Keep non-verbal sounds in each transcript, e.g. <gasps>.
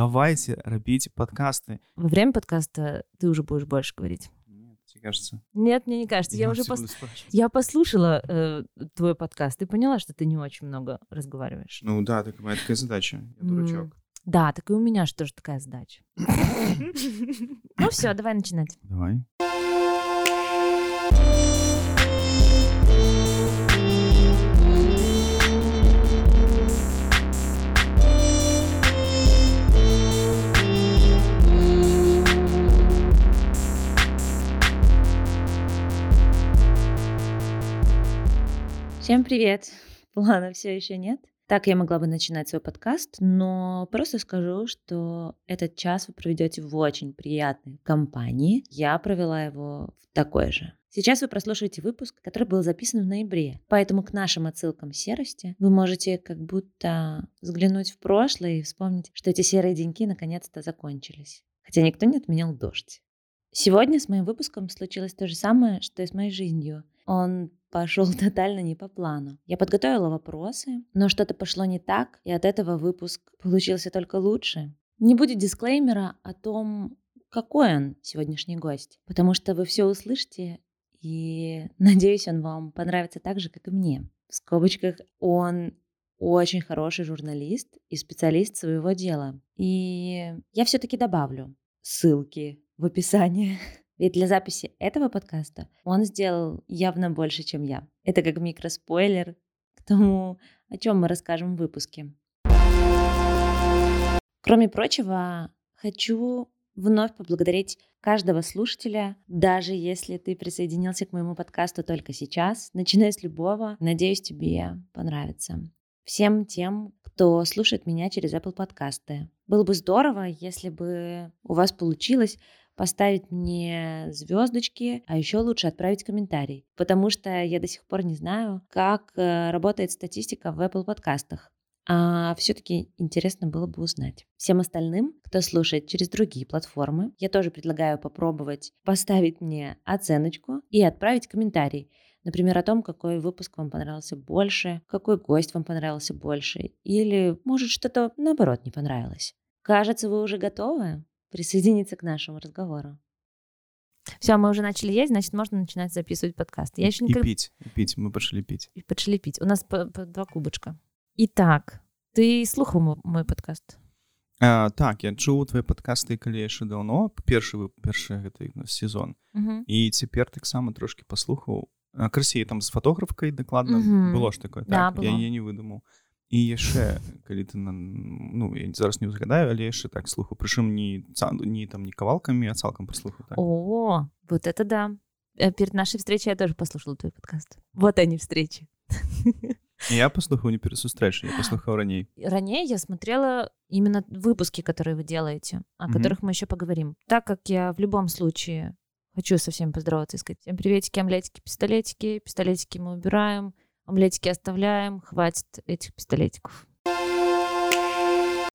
давайте рабіць подкасты Во время подкаста ты уже будешь больше говорить. Нет, тебе кажется Нет, мне не кажется. Я, уже всё пос- я послушала э, твой подкаст и поняла, что ты не очень много разговариваешь. ну да так моя такая задача я дурачок Да, так и у меня же тоже такая задача. <laughs> Ну все, давай начинать. давай Всем привет! <laughs> Плана все еще нет. Так я могла бы начинать свой подкаст, но просто скажу, что этот час вы проведете в очень приятной компании. Я провела его в такой же. Сейчас вы прослушаете выпуск, который был записан в ноябре. Поэтому к нашим отсылкам серости вы можете как будто взглянуть в прошлое и вспомнить, что эти серые деньки наконец-то закончились. Хотя никто не отменял дождь. Сегодня с моим выпуском случилось то же самое, что и с моей жизнью. Он пошел <laughs> тотально не по плану. Я подготовила вопросы, но что-то пошло не так, и от этого выпуск получился только лучше. Не будет дисклеймера о том, какой он сегодняшний гость, потому что вы все услышите, и <laughs> надеюсь, он вам понравится так же, как и мне. В скобочках он очень хороший журналист и специалист своего дела. И я все-таки добавлю ссылки в описании. <laughs> Ведь для записи этого подкаста он сделал явно больше, чем я. Это как микроспойлер к тому, о чем мы расскажем в выпуске. Кроме прочего, хочу вновь поблагодарить каждого слушателя, даже если ты присоединился к моему подкасту только сейчас, начиная с любого, надеюсь, тебе понравится. Всем тем, кто слушает меня через Apple подкасты. Было бы здорово, если бы у вас получилось поставить мне звездочки, а еще лучше отправить комментарий, потому что я до сих пор не знаю, как э, работает статистика в Apple подкастах. А все-таки интересно было бы узнать. Всем остальным, кто слушает через другие платформы, я тоже предлагаю попробовать поставить мне оценочку и отправить комментарий. Например, о том, какой выпуск вам понравился больше, какой гость вам понравился больше, или, может, что-то наоборот не понравилось. Кажется, вы уже готовы присоединиться к нашему разговору. Все, мы уже начали есть, значит, можно начинать записывать подкаст. Я еще и никогда... пить и пить мы пошли пить И Пошли пить. У нас по, по два кубочка. Итак, ты слухал мо- мой подкаст? а, так я чуў твои подкасты калі яшчэ даўно першы вы першы гэты ну, сезон Мгм. і цяпер таксама трошки паслухаў красей там з фатографкай дакладна Мгм. было ж такое Да, так, я, было. я не выдумаў і яшчэ калі ты на ну я зараз не узгадаю але яшчэ так слуху прычым не ца- не там не кавалкамі а цалкам праслухаў так. О, вот это да. Э, Перед нашей встречей я тоже послушала твой подкаст. Вот они встречи. <laughs> І я паслухаў не перад сустрэчай я паслухаў раней Ранее я смотрела именно выпуски, которые вы делаете, о Мгм. которых мы еще поговорим. Так как я в любом случае хочу со всеми поздороваться и сказать всем приветики, омлетики, пистолетики. Пистолетики мы убираем, омлетики оставляем. Хватит этих пистолетиков.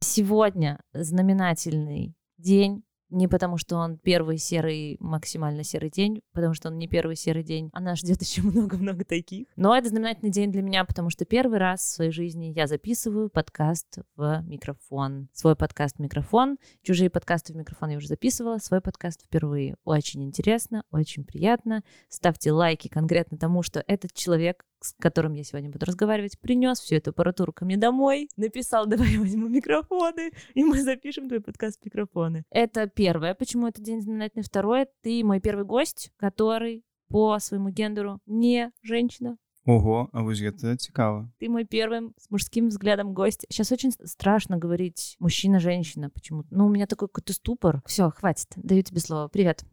Сегодня знаменательный день. Не потому, что он первый серый, максимально серый день, потому что он не первый серый день, а нас ждет <laughs> еще много-много таких. Но это знаменательный день для меня, потому что первый раз в своей жизни я записываю подкаст в микрофон. Свой подкаст в микрофон. Чужие подкасты в микрофон я уже записывала, свой подкаст впервые. Очень интересно, очень приятно. Ставьте лайки конкретно тому, что этот человек, с которым я сегодня буду разговаривать, принес всю эту аппаратуру ко мне домой, написал, <laughs> давай я возьму микрофоны, и мы запишем твой подкаст микрофоны. Это первое, почему этот день знаменательный. Второе, ты мой первый гость, который по своему гендеру не женщина. Ого А вось гэта цікава Ты мой первый с мужским взглядом гость. Сейчас очень с- страшно говорить мужчина-женщина почему-то. Ну, у меня такой какой-то ступор. Все, хватит. Даю тебе слово. Привет.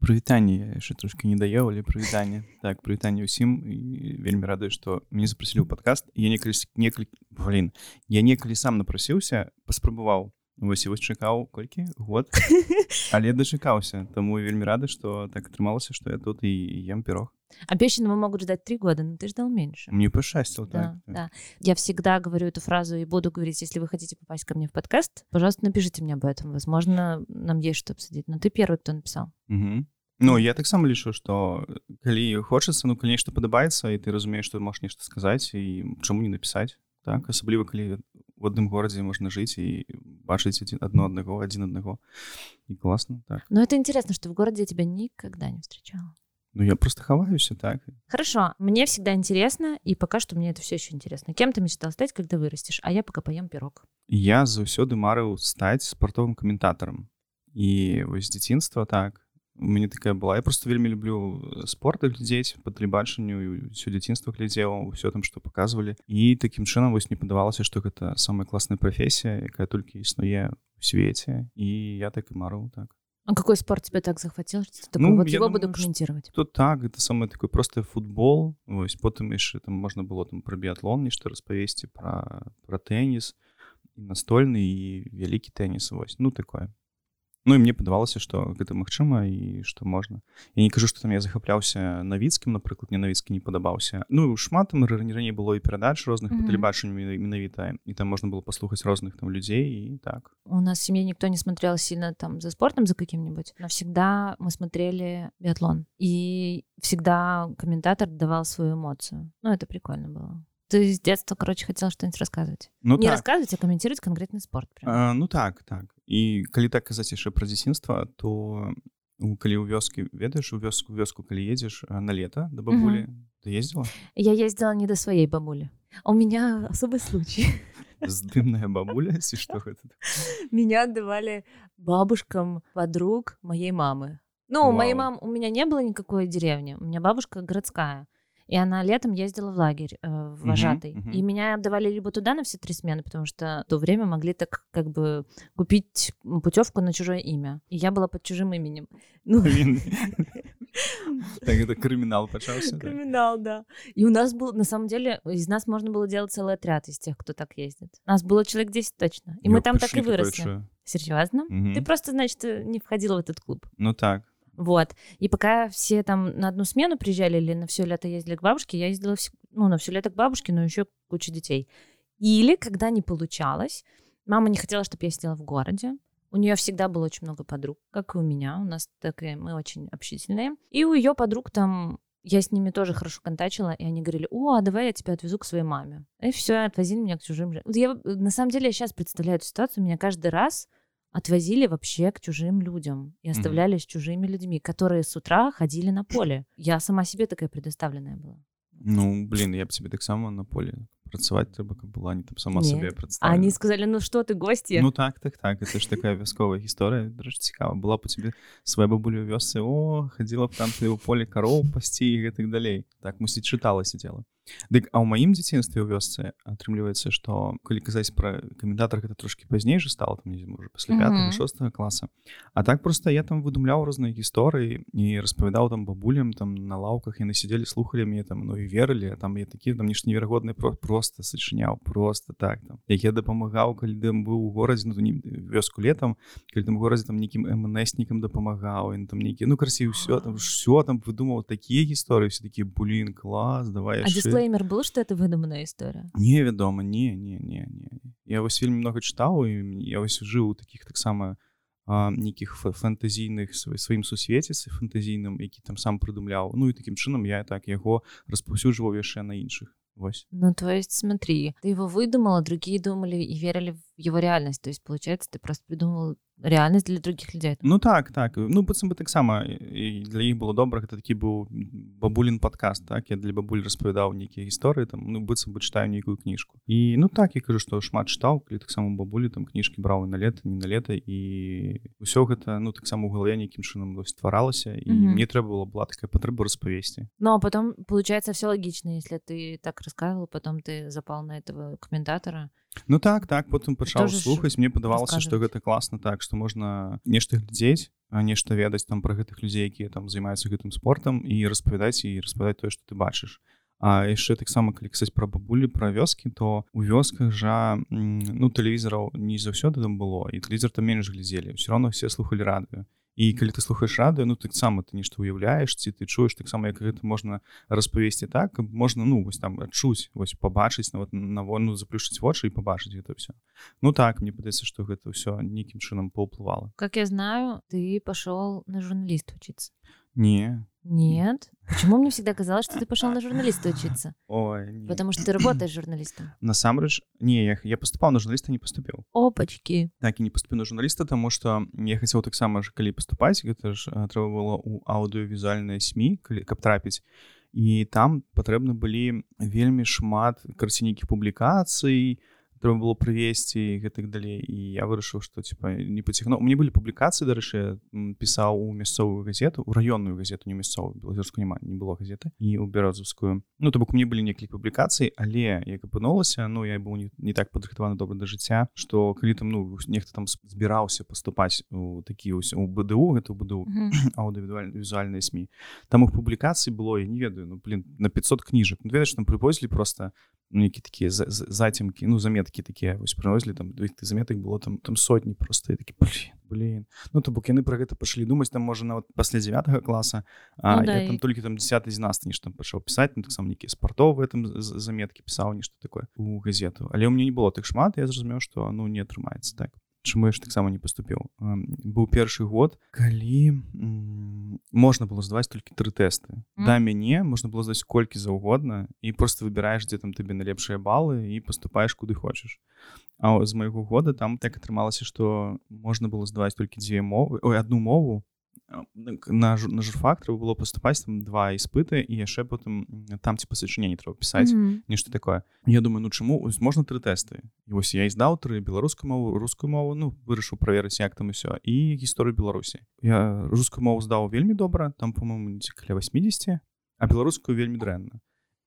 прывітанне я яшчэ трошки не даеў але прывітанне так прывітанне ўсім і вельмі радую што мяне запрасілі ў падкаст я некалі некалькі блин я некалі сам напрасіўся паспрабаваў Вось і вось <laughs> чакаў колькі год але дачакаўся таму вельмі рады што так атрымалася што я тут і ем пірог Обещанного могут ждать три года, но ты ждал меньше. мне пашчасціла Да, так да. Я всегда говорю эту фразу и буду говорить, если вы хотите попасть ко мне в подкаст, пожалуйста, напишите мне об этом. Возможно, нам есть что обсудить. Но ты первый, кто написал. Мгм. Ну я таксама лічу што калі хочацца ну калі нешта падабаецца і ты разумееш што можаш нешта сказаць і чаму не напісаць так асабліва калі в адным горадзе можна жыць і бачыць адзін адно аднаго адзін аднаго і класна так но это интересно что в городе тебя никогда не встречала ну я просто хаваюся так хорошо мне всегда интересно и пока что мне это все еще интересно кем ты мечтал стать когда вырастешь а я пока поем пирог я заўсёды марыў стаць спартовым каментатарам і вось дзяцінства так у Мяне такая была. Я просто вельмі люблю спорт глядзець по тэлебачанню ўсё дзяцінства глядзеў все там что показывалі і такім чынам вось не падавалася что гэта самая класная прафесія якая толькі існуе у свеце і я так і марыў так. А какой спорт тебя так захватил? Ну, вот его думаю, буду комментировать то так это самый такой просты футбол. Вось потым яшчэ там можна было там пра біатлон нешта распавесці про про тэніс настольны і вялікі тэніс вось ну такое Ну і мне падавалася што гэта магчыма і што можна я не кажу што там я захапляўся навіцкім напрыклад мне навіцкі не падабаўся ну шмат там раней было і перадач розных mm -hmm. тэлебачанню менавіта і там можна было паслухаць розных там людзей і так у нас семье никто не смотрел сильно там за спортом за каким-нибудь но всегда мы смотрели биатлон и всегда комментатор давал свою эмоцию ну это прикольно было ты с детства, короче, хотел что-нибудь рассказывать. Ну, Не так. рассказывать, а комментировать конкретный спорт. А, ну так, так. І калі так казаць яшчэ пра дзяцінства, то калі ў вёскі ведаеш у вёску вёску калі едзеш на лето да бабулі -hmm. ты ездила? Я ездила не до своей бабулі у меня особый случай. Здымная бабуля? <laughs> Что меня отдавали бабушкам подруг моей мамы. Ну Вау. моей мам у меня не было никакой деревни. У меня бабушка городская и она летом ездила в лагерь э, в вожатый. Uh-huh, uh-huh. И меня отдавали либо туда на все три смены, потому что в то время могли так как бы купить путевку на чужое имя. И я была под чужим именем. <laughs> Ну... <laughs> Так это криминал почался. Криминал, да. И у нас был, на самом деле, из нас можно было делать целый отряд из тех, кто так ездит. У нас было человек 10 точно. И мы там так и выросли. Серьезно? Ты просто, значит, не входила в этот клуб. Ну так. Вот. И пока все там на одну смену приезжали или на все лето ездили к бабушке, я ездила в, ну, на все лето к бабушке, но еще куча детей. Или, когда не получалось, мама не хотела, чтобы я сидела в городе. У нее всегда было очень много подруг, как и у меня. У нас такие, мы очень общительные. И у ее подруг там я с ними тоже хорошо контачила, и они говорили, о, а давай я тебя отвезу к своей маме. И все, отвозили меня к чужим. Я, на самом деле, я сейчас представляю эту ситуацию, меня каждый раз отвозили вообще к чужим людям и оставляли mm-hmm. с чужими людьми, которые с утра ходили на поле. Я сама себе такая предоставленная была. Ну, блин, я бы тебе так само на поле працаваць трэба каб была не там сама Нет. сабе они сказали ну что ты гости ну так так так это ж такая вясковая гісторыя драж цікава была бы тебе свая бабуля вёсцы о хадзіла б там ты ў поле кароў пасці і гэтых далей так мусіць чытала сидела Дык а ў маім дзяцінстве ў вёсцы атрымліваецца што калі казаць пра каментатар гэта трошки пазней же стала там можа пасля 5 6 класа. А так просто я там выдумляў розныя гісторыі і распавядаў там бабулям там на лаўках яны сидзелі слухали мне там ну і верылі там я такі там ніж неверагодны про просто сачыняў просто так там. Як я дапамагаў калі дэм быў у горадзе ну, вёску летом калі там горадзе там нейкім мнеснікам дапамагаў ён там нейкі ну красі ўсё там <gasps> все там выдумаў такія гісторыі все такі булін клас давай дисклеймер был что это выдуманная история? Невядома не не не не. Я вось вельмі много чытаў і я вось жыў у таких таксама нейкіх фэнтазійных сваім сусвеціцы фэнтазійным які там сам прыдумляў ну і такім чынам я так яго распаўсюджваў яшчэ на іншых Вось. Ну, то есть, смотри, ты его выдумала, другие думали и верили в его реальность. То есть, получается, ты просто придумал реальнасць для других людзей ну так так. Ну быццам бы таксама і для іх было добра гэта такі быў бабулін падкаст так? Я для бабуль распавядаў нейкія гісторыі там ну быццам бы чытаю нейкую кніжку і ну так я кажу што шмат чытаў калі таксама бабулі там кніжкі браў на лета не на лета і ўсё гэта ну таксама у галаве нейкім чынам стваралася і mm -hmm. мне трэба было была такая патрэба распавесці Ну а потом получается все логично если ты так рассказывал потом ты запал на этого каментатора Ну так так потым пачаў слухаць мне падавалася што гэта класна так што можна нешта глядзець нешта ведаць там пра гэтых людзей якія там займаюцца гэтым спортам і распавядаць і распавядаць тое што ты бачыш. А яшчэ таксама калі ксаць пра бабулі пра вёскі то у вёсках жа ну тэлевізараў не заўсёды там было і тэлевізор там менш глядзелі. Все равно все слухали радыё і калі ты слухаеш радыё ну таксама ты нешта уяўляеш ці ты чуеш таксама як гэта можна распавесці так можна ну вось там адчуць вось пабачыць нават на вону заплюшыць вочы і пабачыць гэта все ну так мне падаецца што гэта ўсё нейкім чынам паўплывала. Как я знаю ты пашоў на журналіст учиться не Нет. Почему мне всегда казалось, что ты пошел на журналиста учиться? Ой, не. Потому что ты работаешь журналистом. Насамрэч не я, я паступаў на журналіста не паступіў Опачки. так і не паступіў на журналіста таму што я хацеў таксама ж калі паступаць гэта ж а, трэба было ў аўдыёвізуальныя сМ калі каб трапіць і там патрэбны былі вельмі шмат карцінейкіх публікацый трэба было прывесці гэтак далей і я вырашыў што типа не пацягнуў мне былі публікацыі дарэчы пісаў у мясцовую газету у раённую газету не мясцовую белазерску няма не было газеты і ў беразаўскую ну то бок мне былі некалькі публікацый але як апынулася ну я быў не, не так падрыхтаваны добра да жыцця што калі там ну нехта <clears throat> там збіраўся паступаць у такі ўсё у БДУ гэта буду аўдывідуальна візуальныя сМ там іх публікацый было я не ведаю ну блин на 500 кніжак ну, ведаеш там прывозілі просто нейкі такія зацемкі ну заметкі такія вось прывозілі там ты заметак было там там сотні просто такі блин ну то бок яны про гэта пашлі думаць там можа нават пасля 9 класа а ну, я там толькі там 10 з нас нешта пачаў пісаць ну, таксама нейкія спартовы там заметкі пісаў нешта такое у газету. Але ў мне не было так шмат я зразумеў што ну не атрымаецца так чаму я ж таксама не паступіў. Быў першы год калі можна было здаваць толькі тры тэсты. Mm. да мяне можна было здаць колькі заўгодна і просто выбіраеш дзе там табе найлепшыя балы і паступаеш куды хочаш. А з майго года там так атрымалася што можна было здаваць толькі дзве мовы ой одну мову на на журфак трэба было паступаць там два іспыты і яшчэ потым там ці пасачыненне трэба пісаць mm -hmm. нешта такое Я думаю ну чаму ось можна тры тэсты і вось я здаў тры беларускую мову рускую мову ну вырашыў праверыць як там усё і гісторыю беларусі я рускую мову здаў вельмі добра там по-моему каля 80 а беларускую вельмі дрэнна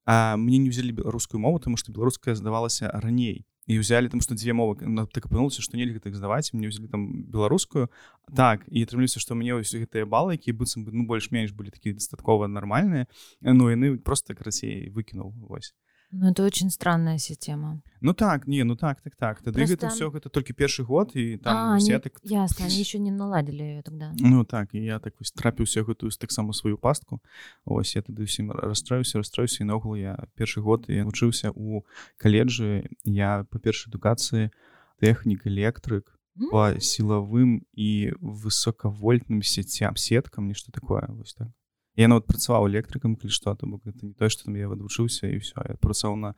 А мне не взялі беларускую мову тому что беларуская здавалася раней і ўзялі там што дзве мовы так апынулася што нельга так здаваць мне ўзялі там беларускую так і атрымлюся што мне ўсе гэтыя балы якія быццам бы ну больш-менш былі такія дастаткова нармальныя ну яны просто карацей выкінуў вось Ну, это очень странная система. Ну так, не, ну так, так, так. Тогда Просто... это все, это только первый год, и там а, все они... так... <laughs> Ясно, они <laughs> еще не наладили ее тогда. Ну так, и я так ось трапіўся гэтую так само свою пастку. Ось я тады ўсім расстроюся, расстроюся, і наогул я першы год я вучыўся у каледжы, я па першай адукацыі тэхнік, электрык, по сілавым і высокавольтным сетям, сеткам, нешта такое, вось так я нават працаваў электрыкам калі што то бок гэта не тое што там я вывучыўся і все я працаваў на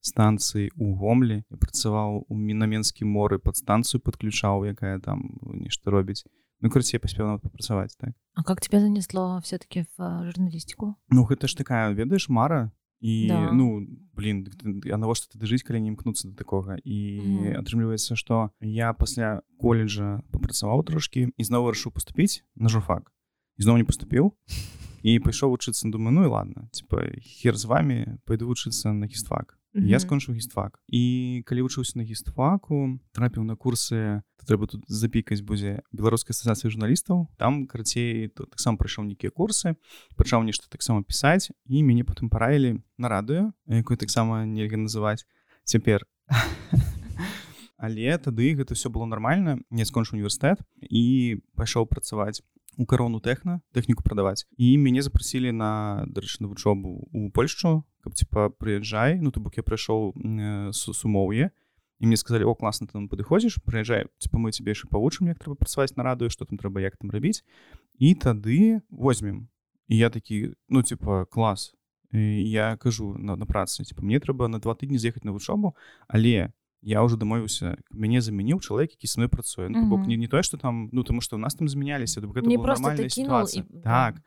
станцыі у гомлі я працаваў у мінаменскі моры пад станцыю подключаў якая там нешта робіць ну карці я паспеў папрацаваць так. А как тебя занесло все-таки в журналістику Ну гэта ж такая ведаеш мара і да. ну блин а навошта ты дажыць калі не імкнуцца до такога і атрымліваецца што я пасля колледжа папрацаваў трошки і зноў вырашыў паступіць на журфак. Ізноў не паступіў і пайшоў вучыцца думаю ну і ладно типа хер з вами пойду вучыцца на гістфак mm -hmm. я скончыў гістфак і калі вучыўся на гістфаку трапіў на курсы трэба тут запікаць будзе беларускай асацыяцыі журналістаў там карацей то таксама прайшоў нейкія курсы пачаў нешта таксама пісаць і мяне потым параілі на радыё якую таксама нельга называць цяпер <laughs> але тады гэта все было нормально. Не скончыў універсітэт і пайшоў працаваць у карону тэхна тэхніку прадаваць. І мяне запрасілі на дарэчы на вучобу у Польшчу каб типа прыязджай. Ну то бок я прыйшоў э, сумоўе. І мне сказалі о класна там падыходзіш прыязджай типа мы цябе яшчэ павучым як трэба працаваць на радыё што там трэба як там рабіць і тады возьмем. І я такі ну типа клас і я кажу на, на працы типа мне трэба на два тыдні з'ехаць на вучобу але я уже дамовіўся мяне замяніў чалавек які са мной працуе ну, бок не, не тое что там ну тому что у нас там змяняліся нормальная ситуация. так.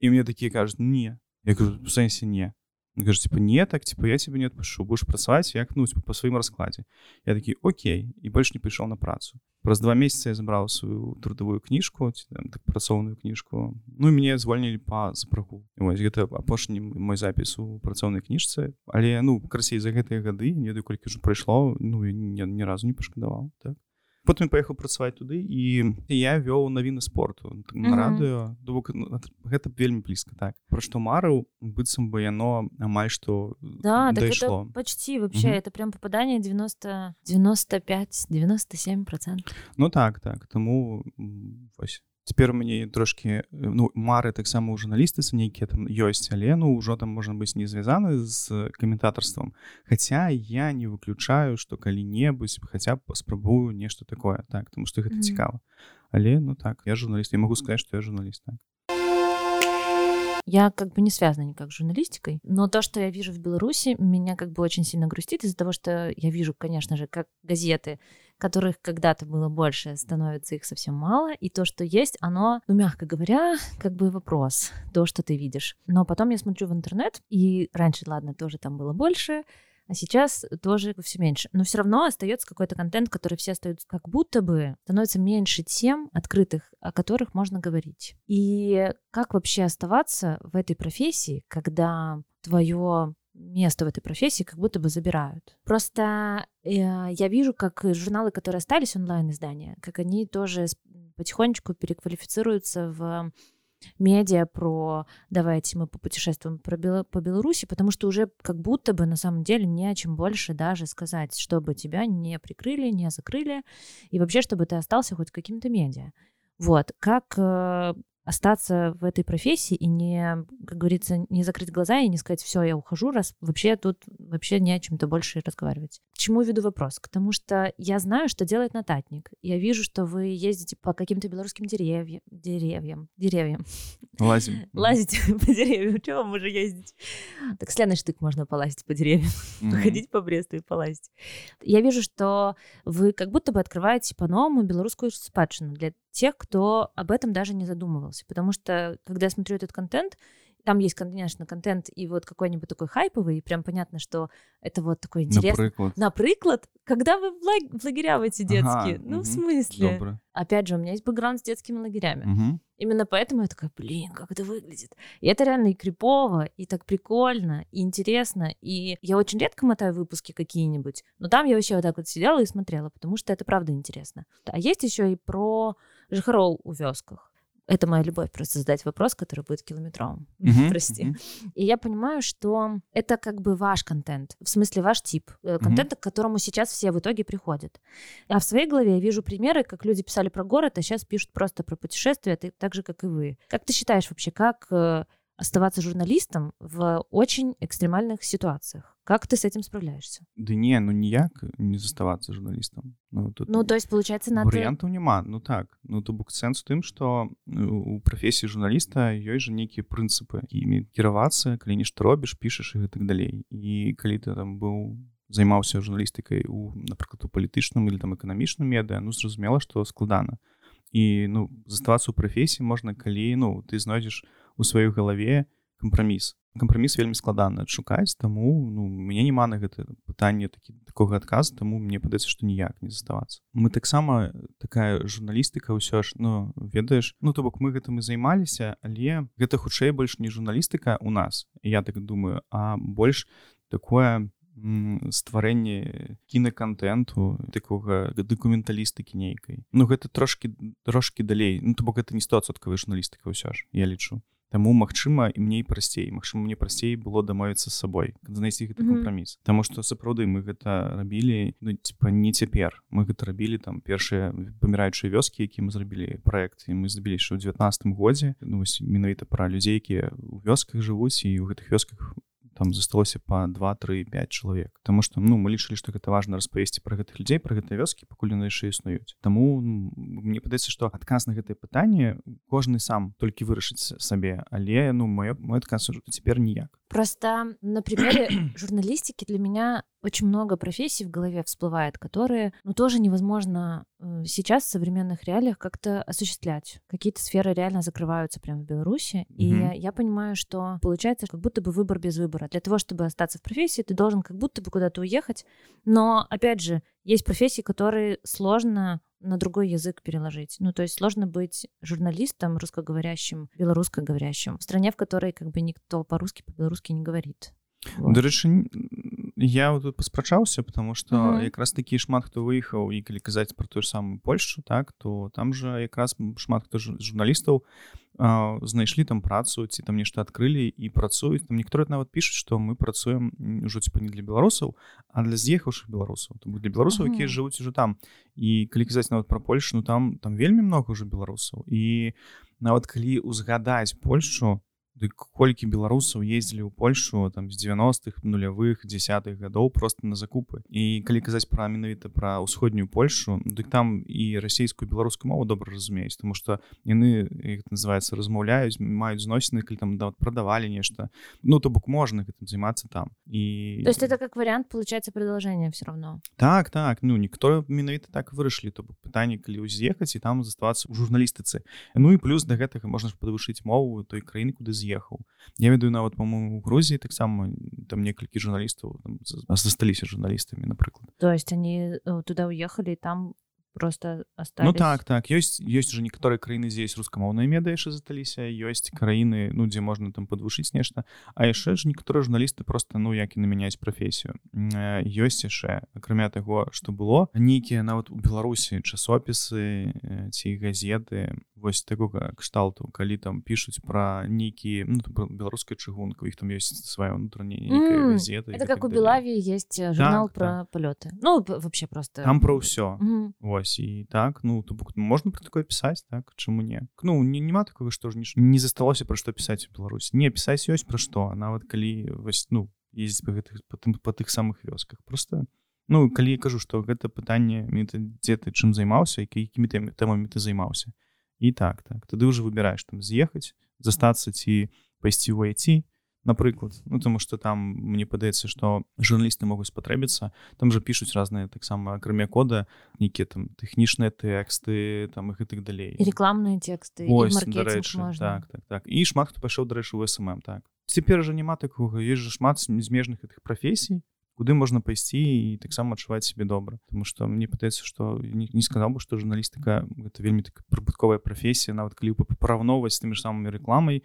І мне такія кажуць не я кажу сэнсе не кажу типа не так типа я тебе не адпишу будешь працаваць як ну по сваім раскладзе я такі Окей і больш не прыйшоў на працу. Праз два месяца я забраў сваю трудовую кніжку так, працоўную кніжку Ну мяне звольнілі па запрагу вось гэта апошні мой запіс у працоўнай кніжцы але ну красей за гэтыя гады не ведаю колькі ж прайшло ну ні, ні разу не пашкадаваў так потым паехаў працаваць туды і я вёў навіны спорту. На радыё бок ну, гэта вельмі блізка так. Пра што марыў быццам бы яно амаль што да, дайшло так почти вообще mm -hmm. это прям попадание 90 95 97 процент ну так так. Тому вось цяпер мне трошки ну мары таксама у журналістыцы нейкія там ёсць але ну ўжо там можна быць не звязаны з каментатарствам Хаця я не выключаю што калі-небудзь хаця б паспрабую нешта такое так тому что гэта mm -hmm. цікава але ну так я журналіст я могу сказаць што я журналіст так. Я как бы не связана никак с журналистикой, но то, что я вижу в Беларуси, меня как бы очень сильно грустит из-за того, что я вижу, конечно же, как газеты которых когда-то было больше, становится их совсем мало, и то, что есть, оно, ну, мягко говоря, как бы вопрос, то, что ты видишь. Но потом я смотрю в интернет, и раньше, ладно, тоже там было больше, а сейчас тоже все меньше. Но все равно остается какой-то контент, который все остаются как будто бы становится меньше тем открытых, о которых можно говорить. И как вообще оставаться в этой профессии, когда твое место в этой профессии как будто бы забирают. Просто э, я вижу, как журналы, которые остались онлайн-издания, как они тоже потихонечку переквалифицируются в медиа про давайте мы попутешествуем про Бел... по Беларуси, потому что уже как будто бы на самом деле не о чем больше даже сказать, чтобы тебя не прикрыли, не закрыли, и вообще, чтобы ты остался хоть каким-то медиа. Вот, как э, остаться в этой профессии и не, как говорится, не закрыть глаза и не сказать, все, я ухожу, раз вообще тут вообще не о чем-то больше разговаривать. К чему веду вопрос? К тому что я знаю, что делает нотатник. Я вижу, что вы ездите по каким-то белорусским деревьям, деревьям, деревьям. Лазим. <laughs> Лазите <laughs> по деревьям. Чего вам уже ездить? Так с Леной Штык можно полазить по деревьям. <laughs> Походить по Бресту и полазить. Я вижу, что вы как будто бы открываете по-новому белорусскую спадщину для тех, кто об этом даже не задумывался. Потому что, когда я смотрю этот контент, там есть, конечно, контент и вот какой-нибудь такой хайповый, и прям понятно, что это вот такой интересный. Наприклад. Наприклад, когда вы в, лаг... в лагеря в эти детские. Ага, ну, угу. в смысле? Добре. Опять же, у меня есть бэкграунд с детскими лагерями. Угу. Именно поэтому я такая, блин, как это выглядит. И это реально и крипово, и так прикольно, и интересно. И я очень редко мотаю выпуски какие-нибудь, но там я вообще вот так вот сидела и смотрела, потому что это правда интересно. А есть еще и про жихарол у вёсках. Это моя любовь, просто задать вопрос, который будет километровым. <laughs> Мгм, Прости. мгм. И я понимаю, что это как бы ваш контент, в смысле ваш тип э, контента, к которому сейчас все в итоге приходят. А в своей голове я вижу примеры, как люди писали про город, а сейчас пишут просто про путешествия, так же, как и вы. Как ты считаешь вообще, как э, оставаться журналистом в очень экстремальных ситуациях? Как ты с этим справляешься? Ды не ну ніяк не заставацца журналістам ну, тут Ну, то есть, получается, надо... варыянтаў няма ну так ну то бок сэнс у тым што у прафесіі журналіста ёсць жа нейкія прынцыпы імі кіравацца калі нешта робіш пішаш і гэтак далей і калі ты там быў займаўся журналістыкай у напрыклад у палітычным или там эканамічным медыа ну зразумела што складана і ну заставацца ў прафесіі можна калі ну ты знойдзеш у сваёй галаве кампраміс. Кампраміс вельмі складана адшукаць таму ну мяне няма на гэта пытанне такі такога адказу таму мне падаецца што ніяк не заставацца. Мы таксама такая журналістыка ўсё ж ну ведаеш ну то бок мы гэтым і займаліся але гэта хутчэй больш не журналістыка у нас. Я так думаю а больш такое стварэнне кінакантэнту такога дакументалістыкі нейкай. Ну гэта трошки трошки далей. Ну то бок это не стосоткавая журналістыка ўсё ж я лічу Таму магчыма і мне прасцей. Магчыма мне прасцей было дамовіцца з сабой знайсці гэты кампраміс. Таму што сапраўды мы гэта рабілі ну типа не цяпер. Мы гэта рабілі там першыя паміраючыя вёскі які мы зрабілі проект і мы зрабілі яшчэ ў 19 годзе. Ну, менавіта пра людзей якія ў вёсках жывуць і ў гэтых вёсках там засталося па 2 3 5 чалавек Таму што ну мы лічылі што гэта важна распавесці пра гэтых людзей пра гэтыя вёскі пакуль яны яшчэ існуюць Таму мне падаецца што адказ на гэтае пытанне кожны сам толькі вырашыць сабе але ну мой мой адказ цяпер ніяк Просто на примере <clears throat> журналистики для меня очень много профессий в голове всплывает, которые, ну, тоже невозможно э, сейчас в современных реалиях как-то осуществлять. Какие-то сферы реально закрываются прямо в Беларуси, и Мгм. я понимаю, что получается как будто бы выбор без выбора. Для того, чтобы остаться в профессии, ты должен как будто бы куда-то уехать, но, опять же, есть профессии, которые сложно на другой язык переложить. Ну, то есть сложно быть журналистом русскоговорящим, белорусскоговорящим в стране, в которой как бы никто по-русски, по-белорусски не говорит. Вот. Н- я вот тут паспрачаўся потому что Мгм. якраз такі шмат хто выехаў і калі казаць про тую самую Польшу так то там же якраз шмат хто журналістаў знайшлі там працу ці там нешта адкрылі і працуюць там некаторыя нават пішуць што мы працуем м, ўжо типа не для беларусаў а для з'ехаўшых беларусаў тому для беларусаў якія Мгм. жывуць уже там і калі казаць нават про Польшу ну там там вельмі много ўжо беларусаў і нават калі узгадаць Польшу Дык колькі беларусаў ездзілі ў Польшу там з 90-х нулявых десятых гадоў просто на закупы. І калі казаць пра менавіта пра ўсходнюю Польшу дык там і расійскую беларускую мову добра разумеюць тому что яны іх называется размаўляюць маюць зносіны калі там да, прадавалі нешта ну то бок можна гэтым займацца там. І то есть это как вариант получается продолжение все равно? Так так. Ну ніхто менавіта так вырашылі то бок пытанне калі ўз'ехаць і там заставацца ў журналістыцы Ну і плюс да гэтага можна ж падвышыць мову той краіны куды з'ехаць з'ехаў я ведаю нават по-моему Грузіі таксама там некалькі журналістаў засталіся журналістамі напрыклад то есть они э, туда уехали там просто остались... ну так. Так ёсць ёсць уже некаторыя краіны здесь рускамоўныя медыя яшчэ засталіся ёсць краіны ну дзе можна там подвышыць нешта а яшчэ ж некаторыя журналісты просто ну як і намяняць прафесію ёсць яшчэ акрамя таго что было нейкія нават у беларусі часопісы ці газеты вось такога кшталту калі там пишутць про нейкі ну, беларуская чыгунка іх там есть свая унутраняя mm, газета это как так у белаві есть э, журнал так, про так. полеты ну вообще просто там про ўсё mm -hmm. Вось і так ну то бок можна про такое пісаць так чаму не. Ну не няма такого што ж не засталося пра што пісаць у Беларусь не пісаць ёсць пра што нават калі вось ну ездзіць па гэтых па тым па тых самых вёсках. Просто ну калі я кажу што гэта пытанне дзе ты чым займаўся і якімі тэмамі ты займаўся і так так. Тады ўжо выбіраеш там з'ехаць застацца ці пайсці ў айці напрыклад. Ну тому что там мне падаецца что журналісты могуць спатрэбіцца там же пишутць разныя таксама акрамя кода нейкія там тэхнічныя тэксты там их і так далей рекламныя тексты Ось, рэчы, так, так так. І шмат хто пайшоў дарэчы у см так. Цяпер жа няма такога есть же шмат змежных гэтых прафесій куды можна пайсці і таксама адчуваць себе добра потому что мне пытаецца что не, не сказал бы что журналістыка это вельмі так прыбытковая прафесія нават калі параўноўваць тымі ж самымі рекламай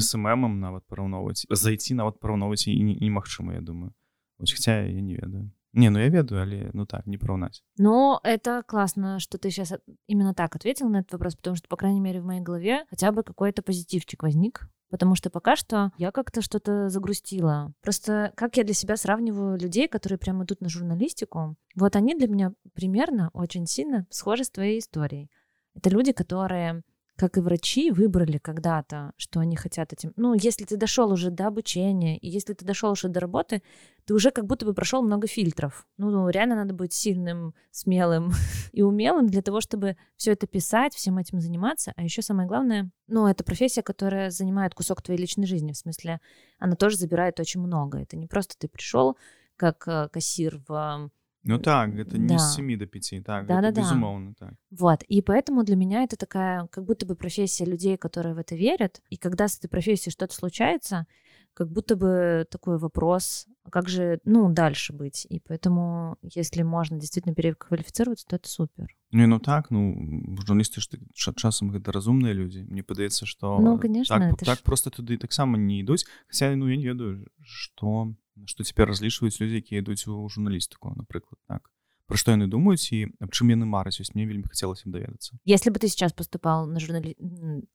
смм нават параўноўваць зайти нават параўноўваць і немагчыма я думаю. Ось хотя я не ведаю Не, ну я ведаю, але ну так, не поравнать. Ну, это классно, что ты сейчас именно так ответил на этот вопрос, потому что, по крайней мере, в моей голове хотя бы какой-то позитивчик возник потому что пока что я как-то что-то загрустила. Просто как я для себя сравниваю людей, которые прямо идут на журналистику, вот они для меня примерно очень сильно схожи с твоей историей. Это люди, которые как и врачи, выбрали когда-то, что они хотят этим. Ну, если ты дошел уже до обучения, и если ты дошел уже до работы, ты уже как будто бы прошел много фильтров. Ну, реально надо быть сильным, смелым <laughs> и умелым для того, чтобы все это писать, всем этим заниматься. А еще самое главное, ну, это профессия, которая занимает кусок твоей личной жизни. В смысле, она тоже забирает очень много. Это не просто ты пришел как э, кассир в ну так, это не да. с 7 до 5, так, да, это да, безумовно да. так. Вот, и поэтому для меня это такая, как будто бы профессия людей, которые в это верят, и когда с этой профессией что-то случается, как будто бы такой вопрос, а как же, ну, дальше быть. И поэтому, если можно действительно переквалифицироваться, то это супер. Не, ну так, ну, журналісты ж часам гэта разумныя людзі. Мне падаецца, што ну, конечно, так, так ж... просто туды таксама не ідуць, хаця ну я не ведаю, што што цяпер разлічваюць людзі якія ідуць у журналістыку напрыклад так про што яны думаюць і аб чым яны мараць ёсць мне вельмі хацелася даведацца если бы ты сейчас поступал на журналі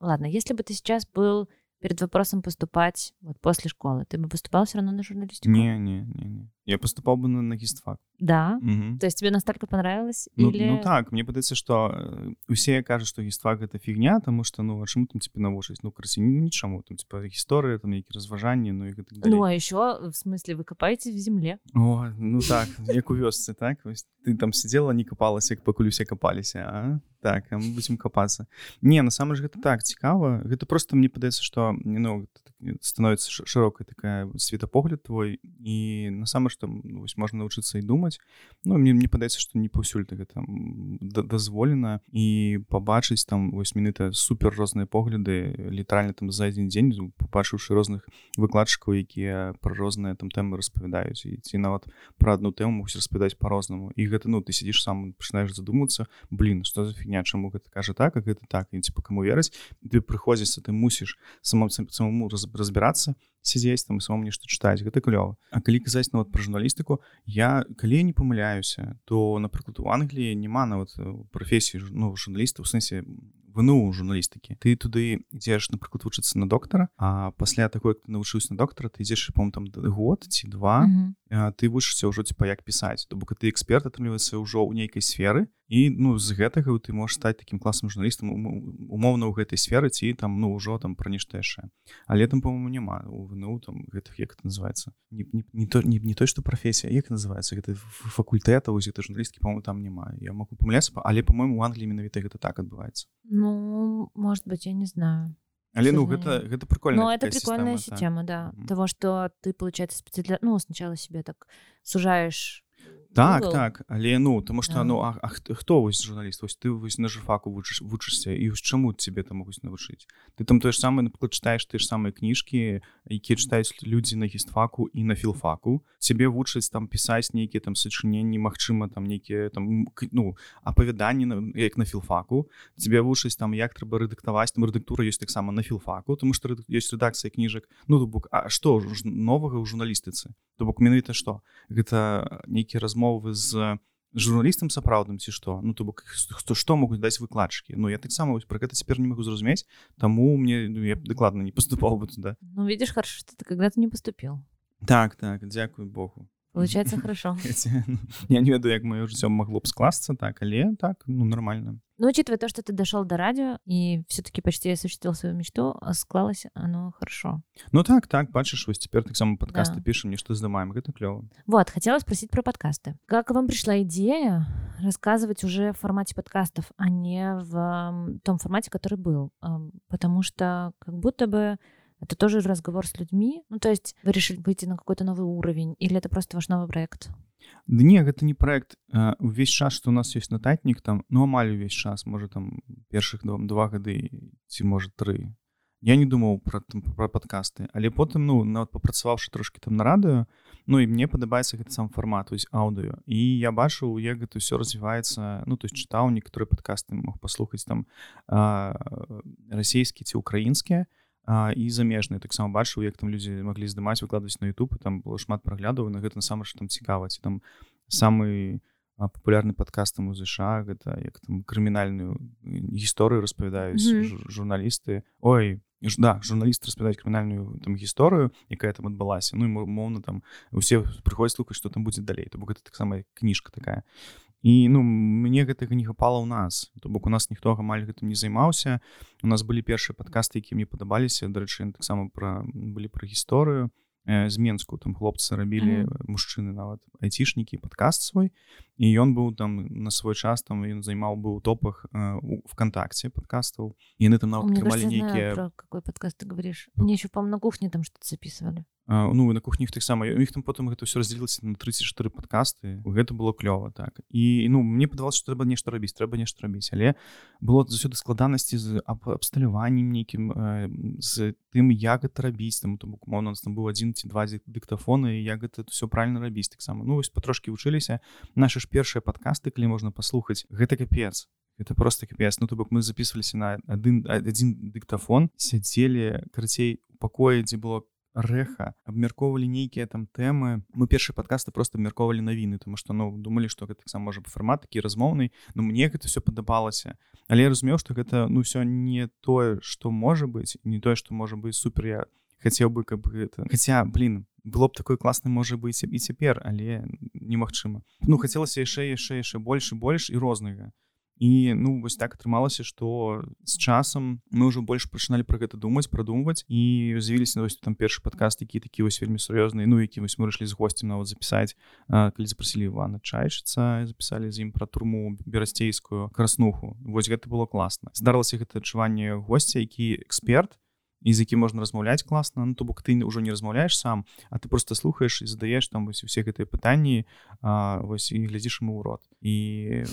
ладно если бы ты сейчас был перед вопросом поступать вот после школы ты бы поступал все равно на журналистику не не не, не. Я поступал бы на, на гістфак да? Угу. то есть тебе настолько понравилось ну, или... ну так мне падаецца что усе кажуць что гістфак это фігня тому что ну а чаму там тебе навучыць ну красі нічаму там типа гісторыя там які разважанні ну і ну а еще в смысле вы копаете в земле. О, ну так як у вёсцы так? Вось, ты там сидела не копалася пакуль усе копаліся а? Так мы будем копацца не насамрэч гэта так цікава гэта просто мне падаецца что не ну становится широкая такая светапогляд твой. І насамрэч там ну, вось можна навучыцца і думаць Ну мне мне падаецца что не паўсюль так гэта дазволена і побачыць там вось мінута супер розныя погляды літаральна там за адзін дзень побачыўшы розных выкладчыкаў якія пра розныя там тэмы распавядаюць і ці нават пра одну тэму мусь распавядаць по-рознаму і гэта ну ты сидишь сам пачынаеш задумацца блин что за фігня чаму гэта кажа так как гэта так? І типа кому верыць ты прыходзіцца ты мусіш самому самому разбірацца сядзець там самому нешта чытаць гэта клёва А калі казаць нават пра журналістыку я калі не памыляюся то напрыклад у Англіі няма нават прафесіі ну журналіста ў сэнсе вну журналістыкі ты туды ідзеш напрыклад вучыцца на доктара а пасля такой ты навучыўся на доктара ты ідзеш по там год ці два mm -hmm. ты вучышся ўжо ці па як пісаць то бок ты эксперт атрымліваецца ўжо ў нейкай сферы і ну з гэтага ты можаш стаць таким класным журналістам умоўна ў гэтай сферы ці там ну ўжо там пра нешта яшчэ але там по-моему няма ну там гэтых як это называется не, не, не то не, не той что прафесія як называется гэта факультэта вось это журналісткі по-моему там няма я могу памыляцца але по-моему у Англіі менавіта гэта так адбываецца ну может быть я не знаю Але ну гэта гэта прикольно Ну это прикольная система, да. Mm -hmm. Того, что ты, получается, специально, ну, сначала себе так сужаешь так Google. так. Але ну тому что ну а, а хто вось журналіст вось ты вось на жыфаку вучыш вучышся і чаму тебе там могуць навучыць ты там тое ж самае напрыклад читаеш ты ж самыя кніжкі якія чытаюць людзі на гістфаку і на філфаку. Цябе вучаць там пісаць нейкія там сачыненні Мачыма там нейкія там ну апавяданні як на філфаку. Тебе вучаць там як трэба рэдактаваць там рэдактура ёсць таксама на філфаку тому что ёсць рэдакцыя кніжак ну бок А што новага ў журналістыцы то бок менавіта што гэта нейкі размовы размовы з журналістам сапраўдным ці што ну то бок хто што могуць даць выкладчыкі Ну я таксама пра гэта цяпер не могу зразумець таму мне ну, я дакладна не паступаў бы туда. Ну видишь хорошо что ты когда-то не поступил. Так так дзякую Богу получается хорошо <laughs> я не ведаю як маё жыццё магло б скласться так але так ну нормально Ну, учитывая то, что ты дошел до радио и все-таки почти осуществил свою мечту, склалось оно хорошо. Ну так, так, бачишь, вот теперь так само подкасты да. пишем, нечто сдаваем, это клево. Вот, хотела спросить про подкасты. Как вам пришла идея рассказывать уже в формате подкастов, а не в том формате, который был? Потому что как будто бы это тоже разговор с людьми. Ну, то есть вы решили выйти на какой-то новый уровень, или это просто ваш новый проект? Да не, гэта не проект. Увесь час что у нас есть нататнік там ну амаль увесь час можа там першых два, два гады ці можа тры я не думаў про про подкасты. Але потым ну нават папрацаваўшы трошки там на радыё Ну і мне падабаецца гэты сам фармат ось аўдыо і я бачыў як гэта все развіваецца ну то есть чытаў некаторыя падкасты мог паслухаць там расійскі ці украінскія а, і замежныя таксама бачыў як там людзі маглі здымаць выкладваць на YouTube там было шмат праглядаў на гэта насамрэч там цікава ці там самы папулярны падкаст там у ЗША гэта як там крымінальную гісторыю распавядаюць mm -hmm. журналісты. Ой да журналіст распавядаць крымінальную там гісторыю якая там адбылася. Ну і моўна там усе прыходзяць слухаць што там будзе далей. То бок гэта таксама кніжка такая і ну мне гэтага не хапала ў нас. То бок у нас ніхто амаль гэтым не займаўся. У нас былі першыя падкасты які мне падабаліся. Дарэчы таксама пра былі пра гісторыю з менску там хлопцы рабілі mm -hmm. мужчыны нават айцішнікі падкаст свой і ён быў там на свой час там ён займаў быў у топах вконтакце подкастаў яны там нават атрымалі нейкія какой подкаст ты говоришь. Мне еще по на кухне там что-то записывали. Ну на кухні таксама іх там потым гэта все раздзелілася на 34 подкасты. Гэта было клёва так. І ну мне падавалось что трэба нешта рабіць трэба нешта рабіць але было заўсёды складанасці з абсталяваннем нейкім э, з тым як это рабіць там то бок у нас там быў адзін ці два дыктафоны як гэта все правильно рабіць таксама ну вось патрошки вучыліся наши ж першыя падкасты калі можна паслухаць гэта капец. Это просто капец. Ну то бок мы записываліся на адзін адзін дыктафон сядзелі карацей у пакоі дзе было рэха абмяркоўвалі нейкія там тэмы. Мы першыя падкасты просто абмяркоўвалі навіны тому что ну думалі что гэта таксама можа фармат такі размоўны. Но мне гэта все падабалася. Але я разумеў что гэта ну все не тое что можа быць не тое что можа быць супер. Я хацеў бы каб гэта хотя блин было б такой класны можа быць і цяпер але немагчыма. Ну хацелася яшчэ яшчэ яшчэ больш і больш і рознага і ну вось так атрымалася что з часам мы ўжо больш пачыналі про гэта думаць прадумваць і з'явіліся вось там першы падкаст які такі вось вельмі сур'ёзны ну які вось мы рышлі з госцем нават запісаць калі запрасілі Івана чайчыца запісалі з ім пра турму берасцейскую краснуху. Вось гэта было класна здарылася гэта адчуванне госця які эксперт і з якім можна размаўляць класна ну то бок ты ўжо не размаўляеш сам а ты просто слухаеш і задаеш там вось усе гэтыя пытанні а, вось і глядзіш ему ў рот. І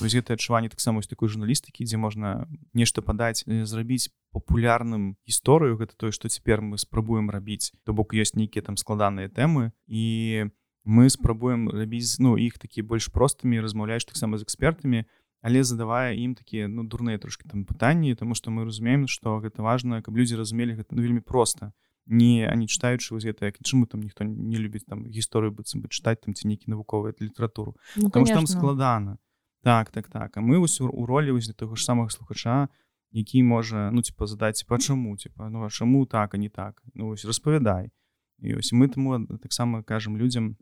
вось гэта адчуванне таксама вось такой журналістыкі дзе можна нешта падаць зрабіць папулярным гісторыю гэта тое што цяпер мы спрабуем рабіць то бок ёсць нейкія там складаныя тэмы і мы спрабуем рабіць ну іх такі больш простымі размаўляеш таксама з экспертамі але задавая ім такія ну дурныя трошки там пытанні тому что мы разумеем что гэта важно каб людзі разумелі гэта ну, вельмі просто. Не они читаючы вось гэта як чаму там ніхто не любіць там гісторыю быццам бы чытаць там ці нейкі навуковую літаратуру ну, потому что там складана так так так. А мы вось у ролі вось для того ж самага слухача які можа ну типа задаць па чаму типа ну чаму так а не так? Ну ось распавядай і ось мы таму таксама кажам людзям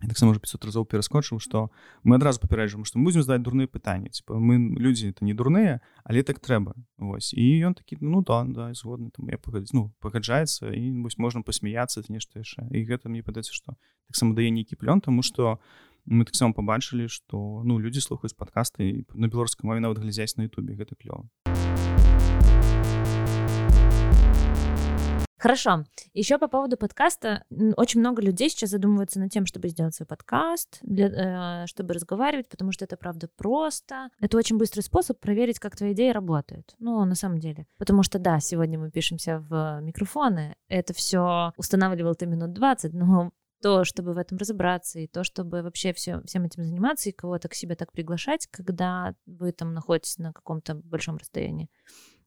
таксама уже 500 разоў пераскочыў што мы адразу папярэджваем што будзем здаць дурныя пытанні типа мы людзі это не дурныя але так трэба Вось. І ён такі ну да да згодны там я пагадзіць ну пагаджаецца і вось можна пасмяяцца нешта яшчэ і гэта мне падаецца што таксама дае нейкі плён тому что мы таксама пабачылі што ну людзі слухаюць падкасты на беларускай мове нават глядзяць на Ютубе гэта клёва Хорошо. Еще по поводу подкаста. Очень много людей сейчас задумываются над тем, чтобы сделать свой подкаст, для, э, чтобы разговаривать, потому что это правда просто. Это очень быстрый способ проверить, как твои идеи работают. Ну, на самом деле. Потому что, да, сегодня мы пишемся в микрофоны. Это все устанавливал ты минут 20, но то, чтобы в этом разобраться, и то, чтобы вообще все, всем этим заниматься, и кого-то к себе так приглашать, когда вы там находитесь на каком-то большом расстоянии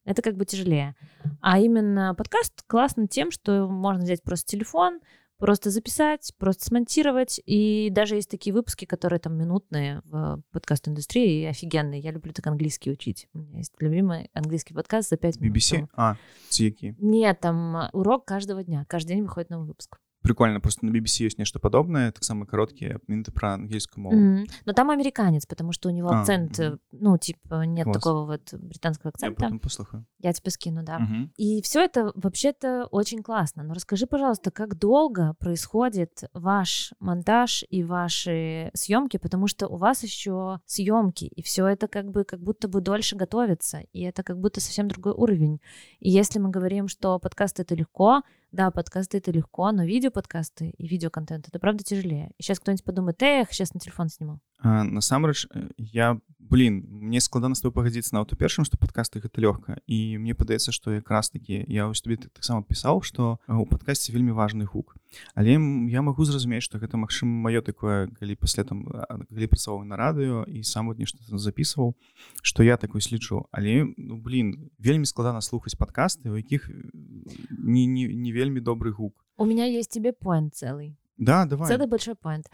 это как бы тяжелее. А именно подкаст классно тем, что можно взять просто телефон, просто записать, просто смонтировать. И даже есть такие выпуски, которые там минутные в подкаст-индустрии и офигенные. Я люблю так английский учить. У меня есть любимый английский подкаст за 5 минут. BBC? А, Тики. Нет, там урок каждого дня. Каждый день выходит новый выпуск прикольно просто на BBC есть нечто подобное таксама кароткія минуты про английскую мову mm -hmm. но там американец потому что у него а, акцент mm -hmm. ну типа нет Класс. такого вот британского акцента я послухаю я тебе скину да mm -hmm. и все это вообще-то очень классно но расскажи пожалуйста как долго происходит ваш монтаж и ваши съемки потому что у вас еще съемки и все это как бы как будто бы дольше готовится и это как будто совсем другой уровень и если мы говорим что подкаст это легко да, подкасты это легко, но видео-подкасты и видеоконтент это правда тяжелее. И сейчас кто-нибудь подумает, эх, сейчас на телефон сниму. А, насамрэч э, я блин мне складана з тобой пагадзіцца нават у першым што падкасты гэта лёгка і мне падаецца што якраз такі я вось табе таксама пісаў што у падкасці вельмі важны гук але я магу зразумець што гэта магчыма маё такое калі пасля там калі працаваў на радыё і сам вот нешта записываў што я такой лічу але ну блин вельмі складана слухаць падкасты у якіх не, не, не вельмі добрый гук у меня есть тебе поинт целый. Да, давай. Целый большой поинт.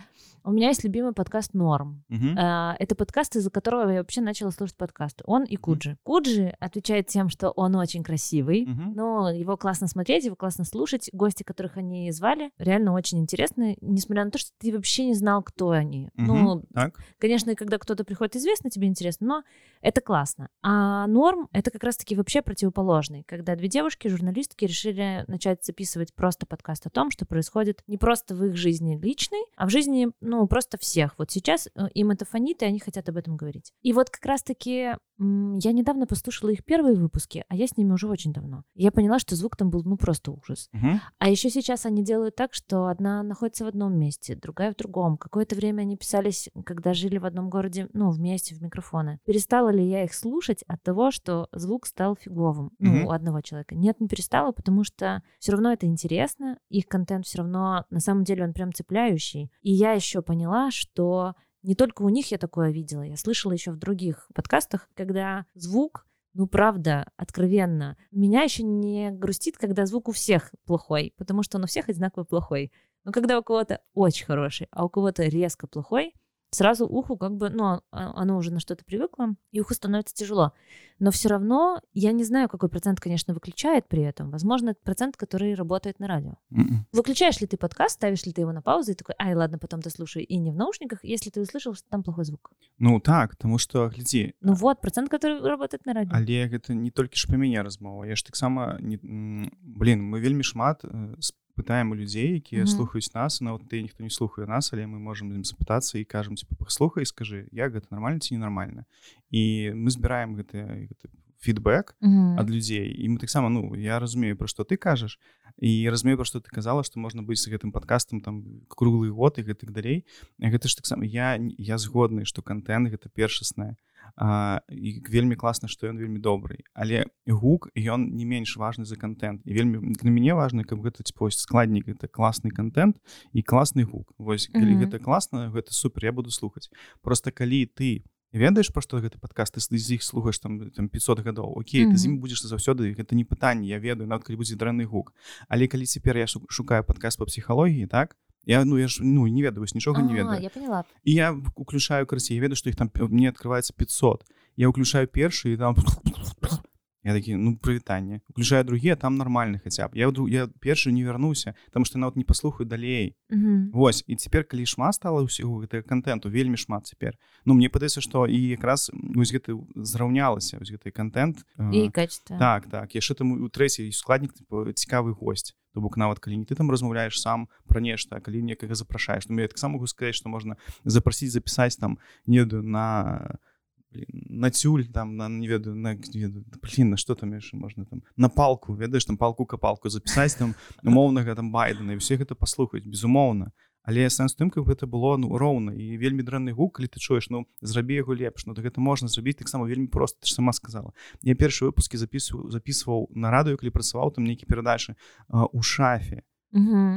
У меня есть любимый подкаст Норм. Угу. Это подкаст, из-за которого я вообще начала слушать подкасты. Он и Куджи. Угу. Куджи отвечает тем, что он очень красивый, угу. но его классно смотреть, его классно слушать. Гости, которых они звали, реально очень интересны, несмотря на то, что ты вообще не знал, кто они. Угу. Ну, так. конечно, когда кто-то приходит известно, тебе интересно, но это классно. А Норм — это как раз-таки вообще противоположный, когда две девушки, журналистки, решили начать записывать просто подкаст о том, что происходит не просто в их жизни личной, а в жизни, ну, просто всех. Вот сейчас э, им это фонит, и они хотят об этом говорить. И вот как раз-таки я недавно послушала их первые выпуски, а я с ними уже очень давно. Я поняла, что звук там был, ну, просто ужас. Угу. А еще сейчас они делают так, что одна находится в одном месте, другая в другом. Какое-то время они писались, когда жили в одном городе, ну, вместе в микрофоны. Перестала ли я их слушать от того, что звук стал фиговым, ну, угу. у одного человека? Нет, не перестала, потому что все равно это интересно, их контент все равно, на самом деле, он прям цепляющий. И я еще поняла, что не только у них я такое видела, я слышала еще в других подкастах, когда звук ну, правда, откровенно. Меня еще не грустит, когда звук у всех плохой, потому что он у всех одинаково плохой. Но когда у кого-то очень хороший, а у кого-то резко плохой, сразу уху как бы, ну, а, оно уже на что-то привыкло, и уху становится тяжело. Но все равно я не знаю, какой процент, конечно, выключает при этом. Возможно, это процент, который работает на радио. Mm-mm. М-м. Выключаешь ли ты подкаст, ставишь ли ты его на паузу и такой, ай, ладно, потом дослушаю, и не в наушниках, если ты услышал, что там плохой звук. Ну так, потому что, гляди. Ну вот, процент, который работает на радио. Але это не только ж про меня размова. Я ж так само, не... блин, мы вельмі шмат э, пытаем у людзей якія mm -hmm. слухаюць нас нават ты ніхто не слухае нас але мы можемм ім запытацца і кажам типа послухай скажы як гэта нармальна ці ненармальна і мы збіраем гэты, гэты фідбэк mm -hmm. ад людзей і мы таксама ну я разумею пра што ты кажаш і разумею пра што ты казала што можна быць з гэтым падкастам там круглы год і гэтых далей гэта ж таксама я я згодны што контент гэта першасная а, і вельмі класна што ён вельмі добрый. Але гук ён не менш важны за контент. І вельмі для мяне важны каб гэта вось складнік это класны контент і класны гук. Вось калі mm -hmm. гэта класна гэта супер я буду слухаць просто калі ты ведаеш пра што гэты падкаст ты з іх слухаеш там там 500 гадоў. Окей mm -hmm. ты з ім будзеш заўсёды гэта не пытанне я ведаю нават калі будзе дрэнны гук. Але калі цяпер я шукаю падкаст по псіхалогіі так я ну я ж ну не ведаю нічога не ведаю. я поняла. І я уключаю красі я ведаю што іх там мне открываецца 500 я уключаю першы і там я такі ну прывітанне уключаю другія там нормальны хаця б я я першы не вярнуся там што нават не паслухаю далей Мгм. Вось і цяпер калі шмат стала ўсяго гэтага контенту вельмі шмат цяпер Ну мне падаецца што і якраз вось гэты зраўнялася вось гэты контент И качество. так так. Яшчэ там у трэці складнік цікавы гость то бок нават калі не ты там размаўляеш сам пра нешта калі некага запрашаеш ну я таксама могу сказаць што можна запрасіць запісаць там не ведаю на блін, на цюль там на не ведаю на блін, на что там яшчэ можна там на палку ведаеш там палку капалку запісаць там <laughs> умоўнага там байдена і все гэта паслухаць безумоўна але сэнс тым каб гэта было ну роўна і вельмі дрэнны гук калі ты чуеш ну зрабі яго лепш ну гэта можна зрабіць таксама вельмі просто ты ж сама сказала. Я першы выпускі записываў записываў на радыё калі працаваў там нейкі перадачы у шафе.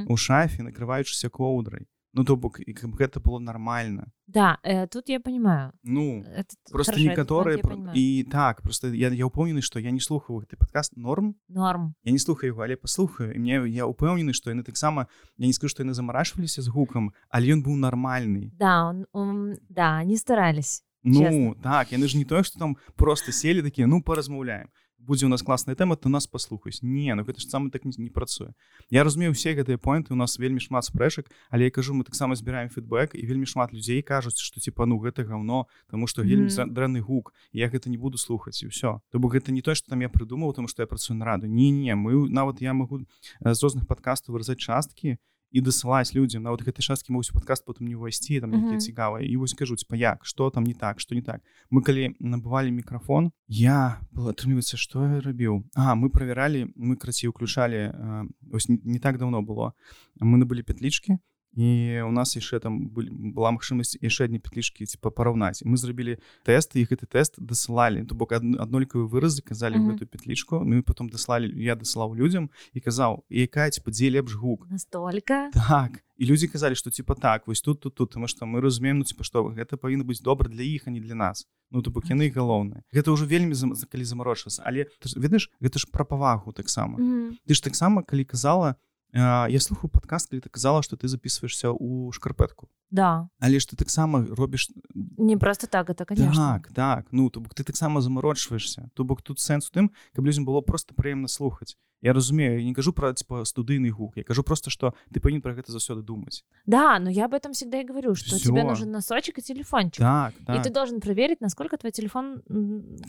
У шафе накрываючыся коўдрай ну то бок і каб гэта было нормально Да, э, тут я понимаю. ну Это просто хорошо, некаторыя понимаю. і так просто я я ўпэўнены што я не слухаю гэты падкаст норм Норм. я не слухаю яго але паслухаю і мне я ўпэўнены што яны таксама я не скажу што яны замарашваліся з гукам але ён быў нармальны Да, он, он- да, они старались. Ну Чесно. так яны ж не тое што там просто селі такія ну паразмаўляем будзе у нас класная тэма то нас паслухаюць не ну гэта ж сам так не, не працуе я разумею все гэтыя поинты у нас вельмі шмат спрэчак але я кажу мы таксама збіраем фідбэк і вельмі шмат людзей кажуць што типа ну гэта гаўно тому что вельмі mm. дрэнны гук я гэта не буду слухаць і ўсё то бок гэта не то што там я прыдумаў тому что я працую на раду не не мы нават я могу э, з розных падкастаў выразаць часткі і дасылаць людзям нават гэтай часткі могуць у падкаст потым не ўвайсці там Мгм. нейкія цікавыя і вось кажуць па як што там не так што не так? Мы калі набывалі мікрафон я был атрымліваецца што я рабіў А мы правяралі мы крацей уключалі э, ось не, не так давно было. Мы набылі петлічкі і у нас яшчэ там былі, была магчымасць яшчэ адні петлічкі типа параўнаць мы зрабілі тэст і гэты тэст дасылалі то бок адн- аднолькавыя выразы казалі Мгм. гэтую петлічку мы потом даслалі я дасылаў людзям і казаў якая типа дзе лепш гук Настолько. так. І людзі казалі што типа так вось тут тут тут тому что мы разумеем ну типа што гэта павінна быць добра для іх а не для нас. Ну то бок яны галоўныя гэта ўжо вельмі зам- за- калі замарочвацца але ты ж ведаеш гэта ж пра павагу таксама Мгм. ты ж таксама калі казала э, я слухаю падкаст калі ты казала што ты записываешься у шкарпэтку Да, але ж ты таксама робіш не просто так, это, конечно. так так. Ну то бок ты таксама замарочваешься то бок тут сэнс у тым каб людзям было просто прыемна слухаць я разумею я не кажу про типа студыйны гук. Я кажу просто что ты павінен про гэта заўсёды думаць Да, но я об этом всегда и говорю, что тебе Всё. нужен носочек и телефончик. так И так. ты должен проверить, насколько твой телефон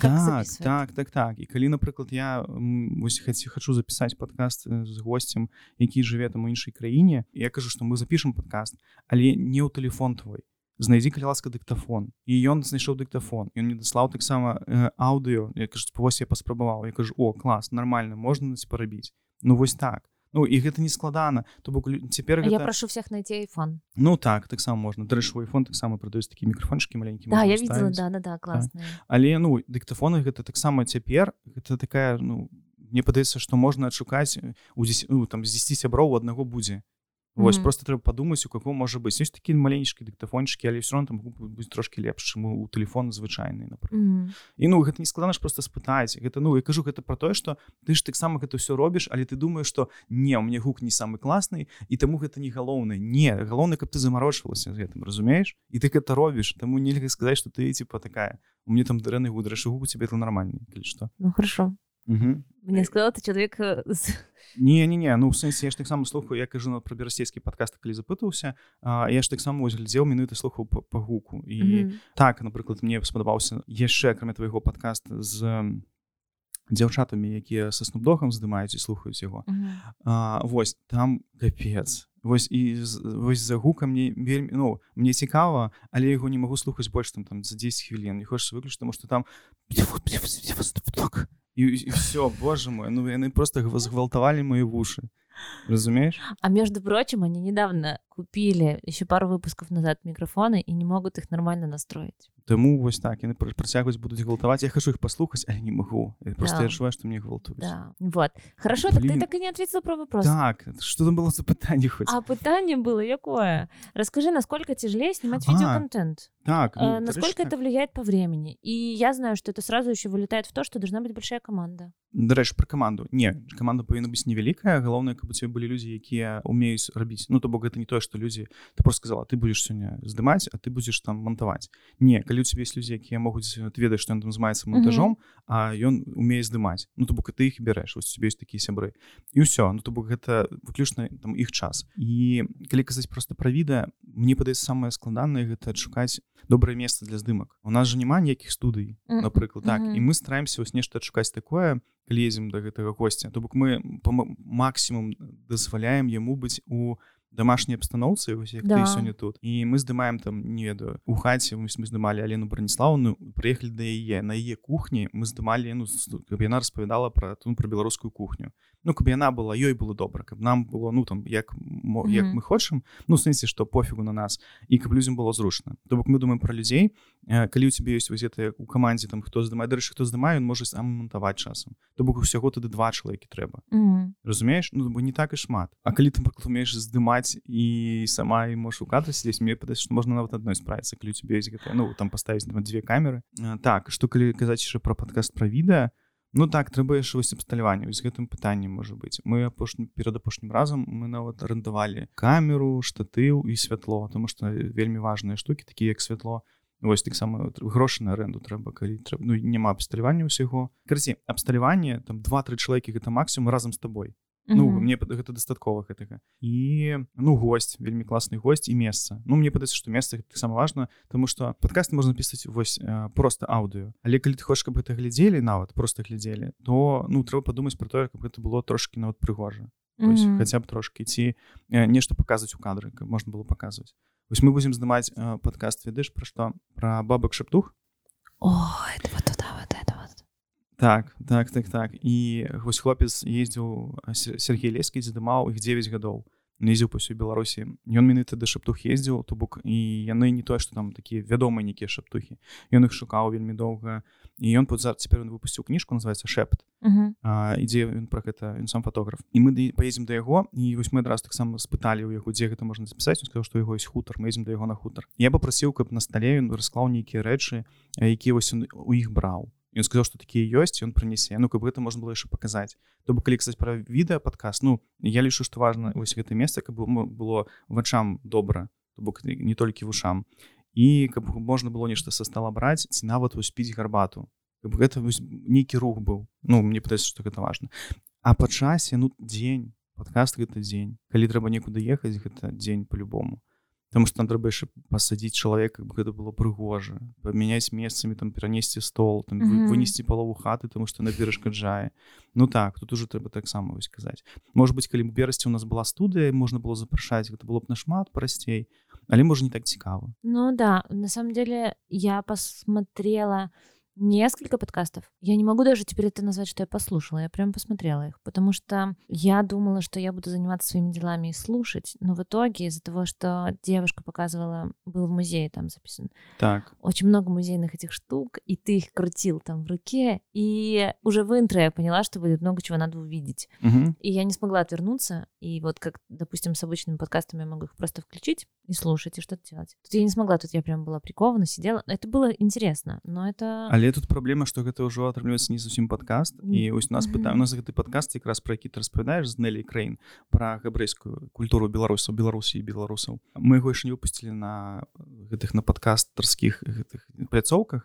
так, записывает. так так так. І калі напрыклад я вось хаці хачу запісаць падкаст э, з госцем які жыве там у іншай краіне я кажу што мы запішам падкаст але не ў тэлефон твой. Знайдзі калі ласка дыктафон і ён знайшоў дыктафон ён мне даслаў таксама э, аўдыо я кажу вось я паспрабаваў я кажу о клас нормально можна парабіць ну вось так. Ну і гэта не складана то бок цяпер гэта... Я прошу всех найти iPhone. ну так таксама можна дарэчы iPhone таксама прадаюць такі мікрафончыкі маленькі Да, я видела, да, да, да, классные. але ну дыктафоны гэта таксама цяпер гэта такая ну мне падаецца што можна адшукаць э, у 10, ну, там з 10 сяброў у аднаго будзе Вось Мгм. просто трэба падумаць у каком можа быць ёсць такі маленечкі дыктафончыкі але все равно там будзе трошки лепш чым у телефон звычайны напрыклад Мгм. і ну гэта не складана ж просто спытаць гэта ну я кажу гэта про тое что ты ж таксама гэта все робіш але ты думаешь что не у мне гук не самы класны і таму гэта не галоўнае не галоўна каб ты замарочвалася з гэтым разумееш і ты гэта робіш таму нельга сказаць что ты типа такая у мне там дрэнны гудрашы гук у тебе это нормальный калі что. Ну, хорошо. Угу. Мне сказал, ты человек <laughs> с- не не не ну сэнсе я ж таксама слухаю я кажу на пра берасцейскі падкаст калі запытаўся а, я ж таксама вось глядзеў мінуты слухаў па, гуку і Мгм. так напрыклад мне спадабаўся яшчэ акрамя твайго падкаст з дзяўчатамі якія са снупдогам здымаюць і слухаюць яго Мгм. а, вось там капец вось і вось за гукам мне вельмі ну мне цікава але яго не магу слухаць больш там там за 10 хвілін не хочаш выключ тому что там і, і все боже мой ну яны просто гва- згвалтавалі мои вушы разумееш А между прочим, они недавно купили еще пару выпусков назад микрофоны и не могут их нормально настроить. Таму вось так яны пр- працягваюць будуць гвалтаваць я хачу іх паслухаць але не магу Я просто Да. я адчуваю што мне гвалтуюць Да. Вот. Хорошо, так ты Блин. так и не ответила про вопрос. так что там было за пытанне хоць А пытание было якое? Расскажи, насколько тяжелее снимать А, видеоконтент? так ну, Э, дарэчы, насколько так. это влияет по времени? И я знаю, что это сразу еще вылетает в то, что должна быть большая команда. дарэчы пра каманду не каманда павінна быць невялікая галоўнае каб у цябе былі людзі якія умеюць рабіць ну то бок гэта не тое што людзі ты просто сказала ты будзеш сёння здымаць а ты будзеш там мантаваць не калі калі у цябе есть людзі якія могуць ты ведаеш што ён там змаецца монтажом а ён умее здымаць ну то бок ты іх бярэш вось тебе ёсць такія сябры. І ўсё ну то бок гэта выключна там іх час. І калі казаць просто пра відэа мне падаецца самае складанае гэта адшукаць добрае месца для здымак у нас жа няма ніякіх студый напрыклад так і мы стараемся вось нешта адшукаць такое лезем до гэтага госця то бок мы по максімум дазваляем яму быць у домашняй абстаноўцы да. сёння тут і мы здымаем там не ведаю у хаце мы здымалі Алену бронеславну прыехалі да яе на яе кухні мы здымалі ну каб яна распавядала про тут про беларускую кухню ну каб яна была ёй было добра каб нам было ну там як мо, як мы хочам ну сэнсе што пофігу на нас і каб людзям было зручна то бок мы думаем про людзей калі у цябе ёсць газеты у камандзе там хто здымае дарэчы хто здымае можа сам монтаваць часам то бок усяго тады два чалавекі трэба mm -hmm. разумееш ну бы не так і шмат. А калі ты умееш здымаць і сама і можаш у кадры здесь мне падаць што можна нават адной справіцца калі у цябе ёсць гэта ну там паставіць дзве камеры. Так што калі казаць яшчэ про падкаст пра відэа Ну так трэба яшчэ вось абсталяванне з гэтым пытаннем можа быць мы апошні перад апошнім разам мы нават арендавалі камеру штатыў і святло тому что вельмі важныя штукі такія як святло вось таксама грошы на аренду трэба калі трэба ну, няма абсталявання ўсяго карці абсталяванне там два-тры чалавекі гэта максімум разам з табой Ну mm -hmm. мне гэта дастаткова гэтага і ну гость вельмі класны гость і месца Ну мне падаецца што месца таксама важна тому что подкаст можна пісаць вось просто аўдыо але калі ты хочаш каб гэта глядзелі нават просто глядзелі то ну трэба падумаць про тое каб гэта было трошки нават прыгожа mm -hmm. хаця б трошки ці нешта паказваць у кадры каб можна было паказваць вось мы будзем здымаць подкаст ведаеш пра што пра бабак шаптух Ой, вот туда, вот это. Так так так так. І вось хлопец ездзіў Сергей лескі задымаў іх 9 гадоў. Ездзіў па ўсёй беларусі. Ён менавіта да шаптух ездзіў то бок і яны не тое што там такія вядомыя нейкія шаптухі. Ён іх шукаў вельмі доўга. І ён пад зараз цяпер он выпусціў кніжку называется шэпт ідзе ён пра гэта ён сам фотограф і мы паедзем да яго і вось мы адразу таксама спыталі ў яго дзе гэта можна запісаць. Сказаў што яго ёсць хутар мы едзем да яго на хутар. Я папрасіў каб на стале ён расклаў нейкія рэчы якія вось у іх браў ён сказаў что такія ёсць ён прынясе ну каб гэта можна было яшчэ паказаць то бы калі кстати пра відэа падказ ну я лічу што важна вось гэта месца каб было вачам добра то бок не толькі вушам і каб можна было нешта са стала браць ці нават успіць гарбату каб гэта нейкі рух быў ну мне падаецца што гэта важна а па часе ну дзень падкаст гэта дзень калі трэба некуды ехаць гэта дзень по-любому Таму што там трэба яшчэ пасадзіць чалавека гэта было прыгожа памяняць месцамі там перанесці стол там mm -hmm. вынесці палову хаты тому што на перашкаджае Ну так тут уже трэба таксама вось сказаць может быть калі берасці у нас была студыя можна было запрашаць гэта было б нашмат прасцей але можа не так цікава Ну да на самом деле я посмотрела несколько подкастов. Я не могу даже теперь это назвать, что я послушала. Я прям посмотрела их, потому что я думала, что я буду заниматься своими делами и слушать, но в итоге из-за того, что девушка показывала, был в музее там записан, так. очень много музейных этих штук, и ты их крутил там в руке, и уже в интро я поняла, что будет много чего надо увидеть. Угу. И я не смогла отвернуться, и вот как, допустим, с обычными подкастами я могу их просто включить и слушать, и что-то делать. Тут я не смогла, тут я прям была прикована, сидела. Это было интересно, но это... Але тут праблема што гэта ўжо атрымліваецца не зусім падкаст і ось нас пытаю у нас гэты падкаст якраз пра які ты распавядаеш з нелі краін пра габрэйскую культуру беларусаў беларусі і беларусаў мы яго яшчэ не выпусцілі на гэтых на падкастарскіх гэтых пляцоўках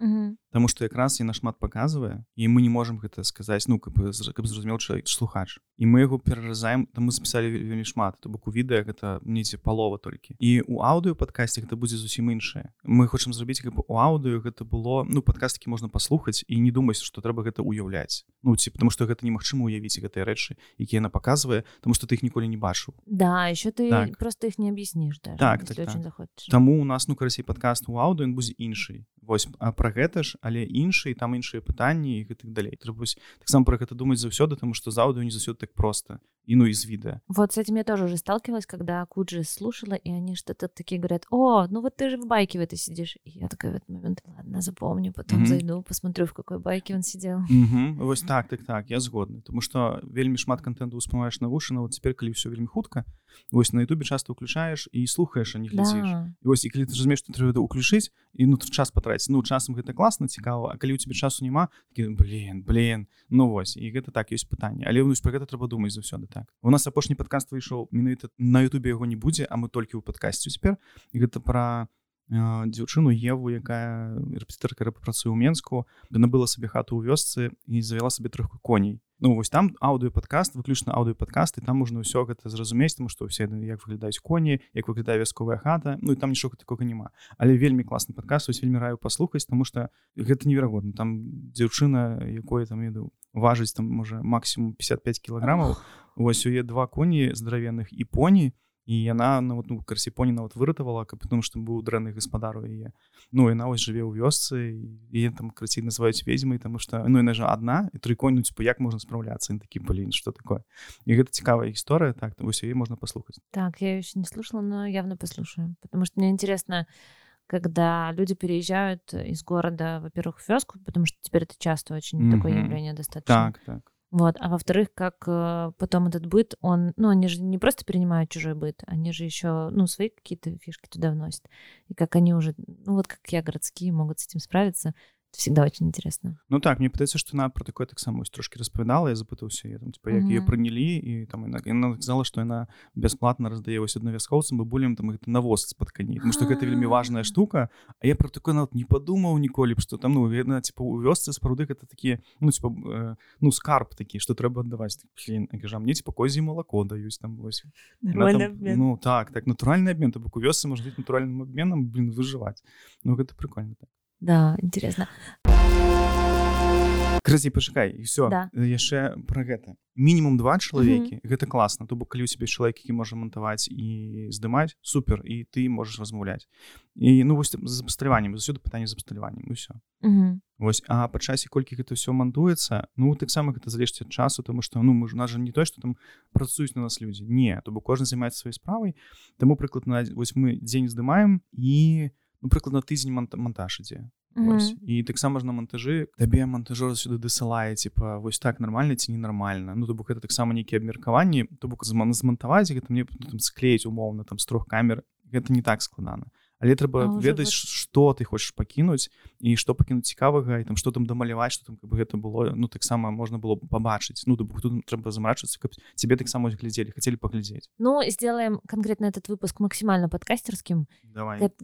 Таму што якраз і нашмат паказвае і мы не можемм гэта сказаць ну каб каб зразумеў чалавек слухач. І мы яго пераразаем там мы запісалі вельмі шмат то бок у відэа гэта мнеце палова толькі і у аўдыо падкасці гэта будзе зусім іншае мы хочам зрабіць каб у аўдыо гэта было ну падкасткі можна паслухаць і не думаць што трэба гэта уяўляць ну ці потому что гэта немагчыма уявіць гэтыя рэчы якія яна паказвае тому что ты іх ніколі не бачыў да еще ты так. просто іх не аб'ясніш так, так, так. таму у нас ну карасей падкаст у аўду ён будзе іншай Вось пра гэта ж але іншыя там іншыя пытанні і гэтых далей трэба таксама про гэта думаць заўсёды тому что з аўдыо не заўсёды так просто и ну из вида. Вот с этим я тоже уже сталкивалась, когда Куджи слушала, и они что-то такие говорят, о, ну вот ты же в байке в этой сидишь. И я такая в этот момент, ладно, запомню, потом mm -hmm. зайду, посмотрю, в какой байке он сидел. Mm -hmm. Вот так, так, так, я згодна. Потому что вельми шмат контенту успоминаешь на уши, но вот теперь, когда все вельми хутко, вот на ютубе часто включаешь и слухаешь, а не глядишь. Да. И вот, и когда ты разумеешь, что треба уключить, и ну, час потратить. Ну, часом это классно, цікаво, а когда у тебя часу нема, такие, блин, блин, ну вот, и это так, есть питание. Але, ну, про это треба думать завсёды так у нас апошні падкаст выйшаў менавіта на Ютубе яго не будзе а мы толькі ў падкасці цяпер і гэта пра дзяўчыну Еву якая рэпетытарка працуе ў Мску набыла сабе хату ў вёсцы і завяла сабе троху коней. Ну вось там аўдыо падкаст выключна аўдыо падкасты там можна ўсё гэта зразумець тому што ўсе як выглядаюць коні як выглядае вясковая хата Ну і там нічога такога няма. Але вельмі класны падказ вельмі раю паслухаць тому что гэта неверагодна. Там дзяўчына якое там еду важыць там можа максимум 55 кілаграмаў. Ось уе два коні здаравенных і поні. і яна на вот, ну, карсіпоні нават выратавала каб потому што быў дрэнны гаспадару яе Ну яна вось жыве ў вёсцы і там крыці называюць ведзьмай тому что ну яна жа одна і тры конюць по як можна спраўляцца такі блин что такое? І гэта цікавая гісторыя так вось яе можна паслухаць так я еще не слушала но явно послушаю потому что мне интересно когда люди переезжают из города во-первых в вёску потому что теперь это часто очень mm -hmm. такое явление достаточно. Так так вот. А во-вторых, как э, потом этот быт, он, ну, они же не просто перенимают чужой быт, они же еще, ну, свои какие-то фишки туда вносят. И как они уже, ну, вот как я, городские, могут с этим справиться всегда очень интересно. Ну так мне падаецца что она про такое таксама трошки распавядала я запытаўся я там типа як ее прынялі і там яна сказала что яна бясплатна раздае вось аднавяскоўцам бабулем там гэта навоз з-пад каней потому что гэта вельмі важная штука. А я про такое нават не падумаў ніколі что там ну яна типа у вёсцы спаруды гэта такія ну типа э, ну скарб такі что трэба аддаваць кажа мне типа козі молоко даюць там вось там, ну так так натуральны обмен то бок у вёсцы может быть натуральным обменам блин выжываць Ну гэта прикольно так да интересно. Крызі пачакай і все да. яшчэ про гэта мінімум два чалавекі mm -hmm. гэта класна то бок калі у сябе чалавек які можа монтаваць і здымаць супер і ты можаш размаўляць і ну вось з абсталяваннем заўсёды пытанне з абсталяваннем усё mm -hmm. Вось. А па часе колькі гэта ўсё мантуецца ну таксама гэта залежыць ад часу тому что ну мы ж нас жа не то что там працуюць на нас людзі не то бок кожны займаецца сваёй справай таму прыклад на вось мы дзень здымаем і у ну, прыкладна тыдзень монтаж ідзе mm -hmm. і таксама ж на монтажы табе монтажор сюды дасылае типа вось так нормально ці ненармальна Ну то бок это таксама нейкія абмеркаванні то бок змантаваць гэта мне ну, склеіць умоўна там з трох камер. Гэта не так складана але трэба ведаць что ты хочаш пакінуць і что пакінуць цікавага і там что там дамаляваць что там каб гэта было ну таксама можна было побачыць ну тут трэба замрачыцца каб тебе таксама глядзелі хотели паглядзець Ну сделаем конкретно этот выпуск максимально подкастерским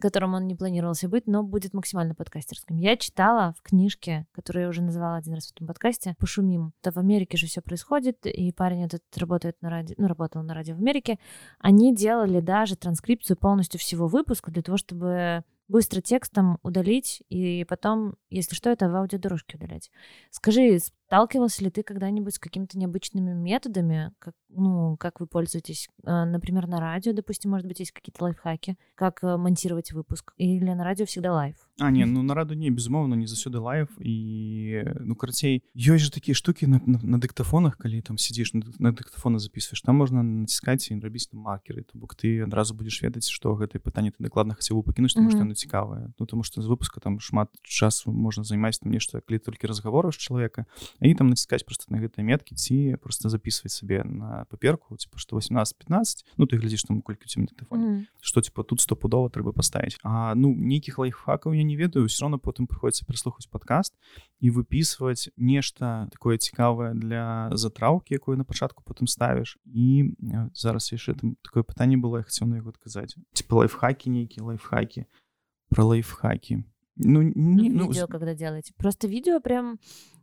которым он не планировался быть но будет максимально подкастерским я читала в книжке которую я уже называла один раз в этом подкасте пошумим то в Америке же все происходит и парень этот работает на радио ну работал на радио в Америке они делали даже транскрипцию полностью всего выпуска для того чтобы быстро текстом удалить и потом, если что, это в аудиодорожке удалять. Скажи, сталкивался ли ты когда-нибудь с какими-то необычными методами, как, ну, как вы пользуетесь, например, на радио, допустим, может быть, есть какие-то лайфхаки, как э, монтировать выпуск, или на радио всегда лайв? А, не, ну на радио не, безумоўно, не заўсёды лайв, і, ну, карацей, ёсць же такія штукі на, на, на дыктафонах, калі там сидзіш, на, на дыктафоны записываешь, там можна націскаць і рабіць там маркеры, то бок ты адразу будзеш ведаць, што гэтае пытанне ты дакладна хацеў бы пакінуць, тому mm -hmm. што яно цікавае. Ну, тому што з выпуска там шмат часу можна займаць там нешта, калі толькі разгаворыш чалавека, і там націскаць просто на гэтыя меткі ці просто записывать сабе на паперку типа что 18-15 ну ты глядзіш там колькі дыктафоне mm. что типа тут стопудова трэба паставіць А ну нейкіх лайфхакаў я не ведаю все равно потым прыходится прыслухаць подкаст і выписывать нешта такое цікавае для затраўки якую на пачатку потым ставіш і зараз яшчэ там такое пытанне было я хацеў на яго адказаць типа лайфхаки нейкія лайфхаки. Про лайфхаки. Ну, не, ну, видео, ну, когда делаете. Просто видео прям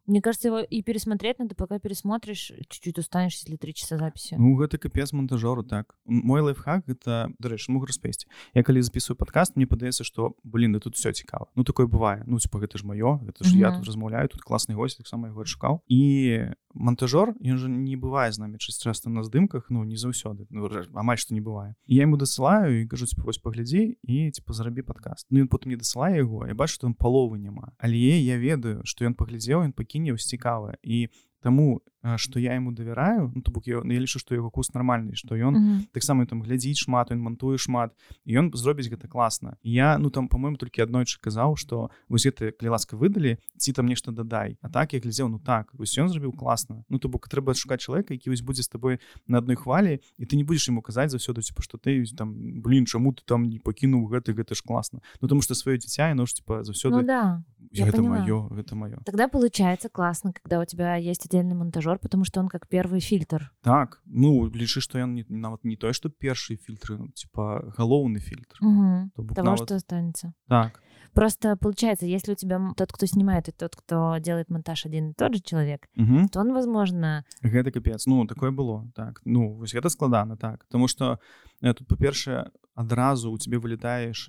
Мне кажется, его и пересмотреть надо, пока пересмотришь, чуть-чуть устанешь, если три часа записи. Ну, гэта капец монтажору, так. Мой лайфхак — это, дарэчы, могу распесці. Я калі записываю подкаст, мне падаецца, што, блин, да тут все цікава. Ну, такое бывае. Ну, типа, гэта ж маё, гэта ж mm -hmm. я тут размаўляю, тут класны гость, таксама яго адшукаў. І монтажор, ён же не бывае з намі часта на здымках, ну, не заўсёды. Ну, амаль што не бывае. І я ему дасылаю і кажу, типа, вось паглядзі і, типа, зарабі подкаст. Ну, ён потым не дасылае яго, я бачу, што там паловы няма. Але я ведаю, што ён паглядзеў, ён пакіне пакіне вось цікавае і таму что я ему давяраю ну, то бок я, я лічу што яго курс нармальны што ён mm -hmm. таксама там глядзіць шмат ён мантуе шмат і ён зробіць гэта класна я ну там по-моему толькі аднойчы казаў что вось гэты калі ласка выдалі ці там нешта дадай А так я глядзеў ну так вось ён зрабіў класна Ну то бок трэба шукаць чалавека які вось будзе з тобой на адной хвалі і ты не будзеш ему казаць заўсёды типа что ты там блин чаму ты там не пакінуў гэты гэта ж класна Ну тому что сваё дзіця яно ж типа заўсёды ну, да. Гэта маё гэта маё Тогда получается классно, когда у тебя есть отдельный монтажер, потому что он как первый фильтр. так ну лічы што ён не, нават не тое што першыя фільтры ну, типа галоўны фільтр Мгм. То бок Того, нават- что останется. так Просто получается, если у тебя м- тот, кто снимает, и тот, кто делает монтаж один и тот же человек, угу. то он, возможно, гэта капец ну такое было так ну вось гэта складана так тому что э, тут па-першае адразу у тебе вылетаеш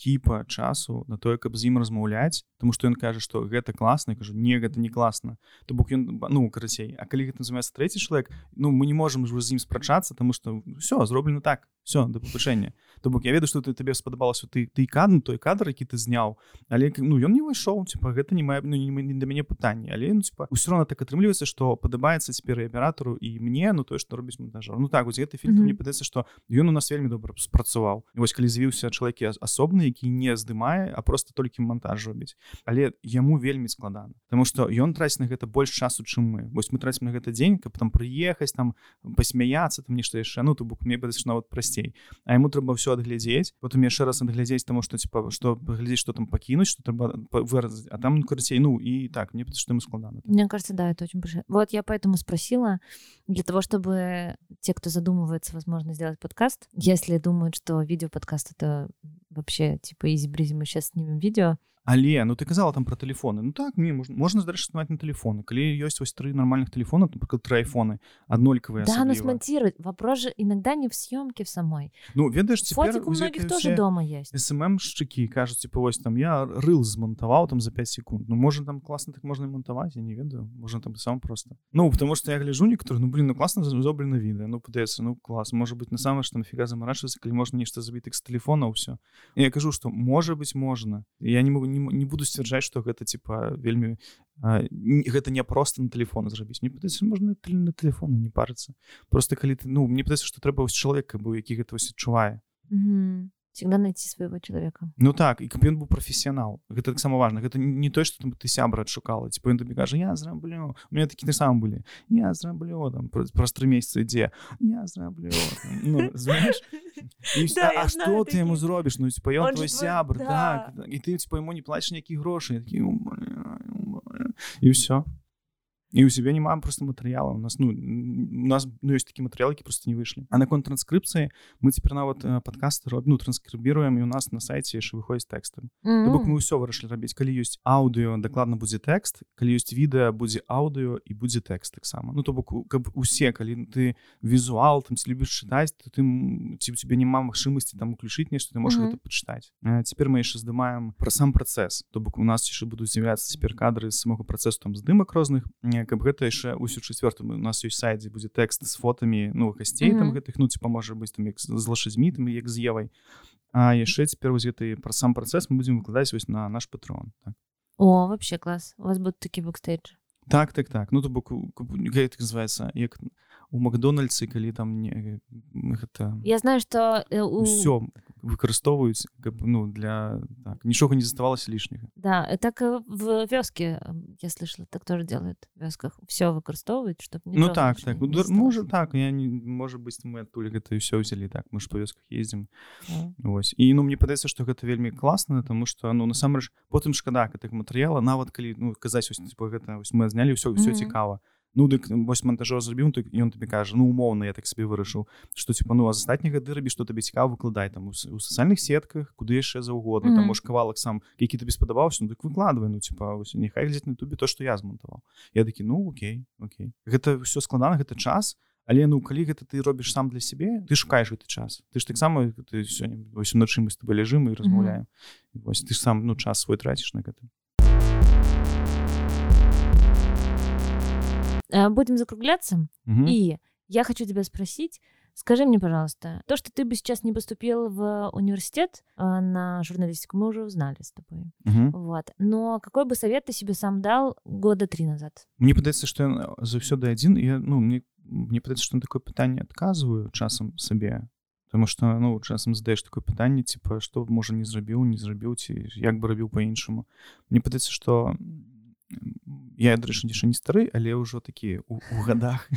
кіпа часу на тое каб з ім размаўляць тому что ён кажа что гэта класна Я кажу не гэта не класна то бок ён ну карацей А калі гэта называется трэці чалавек ну мы не можем ж з ім спрачацца тому что все зроблена так все да павышэння то бок я ведаю что ты табе спадабалася ты ты кадр той кадр які ты зняў але ну ён не выйшоў типа гэта не мае ну, не, не да мяне пытанне. Але ну типа ўсё равно так атрымліваецца что падабаецца цяпер і аператору і мне ну тое што робіць монтажор ну так вось гэты фільм Мгм. мне падаецца што ён у нас вельмі добра спрацаваў. Вось калі з'явіўся чалавек ас- асобны які не здымае а просто толькі монтаж робіць але яму вельмі складана. Таму што ён траціць на гэта больш часу чым мы. Вось мы трацім на гэта дзень каб там прыехаць там пасмяяцца там нешта яшчэ. Ну то бок мне падаецца нават прасцей. А яму трэба ўсё адглядзець. Потым яшчэ раз адглядзець таму што типа што паглядзець што там пакінуць што трэба выразаць. А там карацей ну і так мне што яму складана мне кажется, да, это очень большое. Вот я поэтому спросила, для того, чтобы те, кто задумывается, возможно, сделать подкаст, если думают, что видеоподкаст это вообще типа изи-бризи, мы сейчас снимем видео, Але ну ты казала там про тэлефоны Ну так не можна можна здарэчы снімаць на тэлефоны калі ёсць вось тры нармальных напрыклад тры айфоны аднолькавыя да, ну смонтировать. Вопрос же иногда не в съемке в самой. ну ведаеш цяпер Фотик у вось многих тоже дома есть. СММшчыкі кажуць типа вось там я рыл змонтаваў там за 5 секунд Ну можа там класна так можна і монтаваць я не ведаю можна там сам просто. Ну потому что я гляжу некаторых ну блин ну класна зроблена відэа ну падаецца ну клас можа быть насамрэч что нафіга замарачвацца калі можна нешта забіць з телефона ўсё я кажу что можа быть можна я не могу не, м- не буду сцвярджаць что гэта типа вельмі а, н- гэта не просто на телефон зрабіць мне падаецца можна на телефоны не парыцца просто калі ты ну мне падаецца что трэба вось чалавека быў які гэта вось адчувае Мгм. Всегда найти своего человека. Ну так і каб ён быў прафесіянал гэта таксама важна гэта не то што там ты сябра адшукала типа ён тобі кажа я зраблю у меня такі сам былі я зраблю там пр- праз тры месяцы ідзе я зраблю ну, знаешь. <laughs> І Да, а, я а што ты яму такіх. зробіш ну типа ён Он же твой сябр да. так і ты типа яму не плач ніякі грошы Я такі і ўсё і у сябе няма просто матэрыяла у нас ну у нас ну ёсць такі матэрыял які просто не выйшлі а наконт транскрыпцыі мы цяпер нават э, падкасты ну транскрыбіруем і у нас на сайце яшчэ выходзіць тэкстам То бок мы ўсё вырашылі рабіць калі ёсць аўдыо дакладна будзе тэкст калі ёсць відэа будзе аўдыо і будзе тэкст таксама ну то бок каб усе калі ты візуал там ці любіш чытаць то ты ці у тебе няма магчымасці там уключыць нешта ты можаш Мгм. гэта пачытаць цяпер мы яшчэ здымаем пра сам працэс то бок у нас яшчэ будуць з'яўляцца цяпер кадры самога працэсу там здымак розных э, каб гэта яшчэ ўсю чацвёртым у нас ёсць сайт дзе будзе тэкст з фотамі ну гасцей там Мгм. гэтых ну ці паможа быць там як з лашадзьмі там як з евай А яшчэ цяпер вось гэты пра сам працэс мы будзем выкладаць вось на наш патрон так О, вообще класс. У вас будут такие бэкстейджи. так так так ну то бок так называется як у макдональдсе калі там не э, гэта Я знаю, что э, ўсё выкарыстоўваюць каб ну для так нічога не заставалася лішняга Да, э, так э, в вёске, я слышала, так тоже делают вёсках. Все выкарыстоўваюць, чтобы ну так так. дар- можа так я не можа быць мы адтуль гэта ўсё ўзялі так мы ж па вёсках ездзім Вось і ну мне падаецца што гэта вельмі класна тому что ну насамрэч потым шкада гэтых матэрыяла нават калі ну казаць вось, типа, гэта вось мы знялі ўсё ўсё Мгм. цікава ну дык вось монтажор зрабіў так ён тобі кажа ну умоўна я так сабе вырашыў што типа ну а з астатніх гады рабі што табе цікава выкладай там у, у сацыяльных сетках куды яшчэ заўгодна там Мгм. можа кавалак сам які табе спадабаўся ну дык выкладвай ну типа вось няхай глядзець на тубе то што я змонтаваў я такі ну окей окей. Гэта ўсё складана гэта час але ну калі гэта ты робіш сам для сябе ты шукаеш гэты час. Ты ж таксама ты сёння вось уначы мы з тобой ляжым і размаўляем. Вось ты ж сам ну час свой траціш на гэта Будем закругляться. Мгм. И я хочу тебя спросить, скажи мне, пожалуйста, то, что ты бы сейчас не поступил в университет э, на журналистику, мы уже узнали с тобой. Мгм. Вот. Но какой бы совет ты себе сам дал года три назад? Мне падаецца што ён заўсёды адзін і я ну мне мне падаецца што на такое пытанне адказваю часам сабе Таму што ну часам задаеш такое пытанне типа што можа не зрабіў не зрабіў ці як бы рабіў по-іншаму Мне падаецца што м, я дарэчы яшчэ не стары але ўжо такі у, у гадах.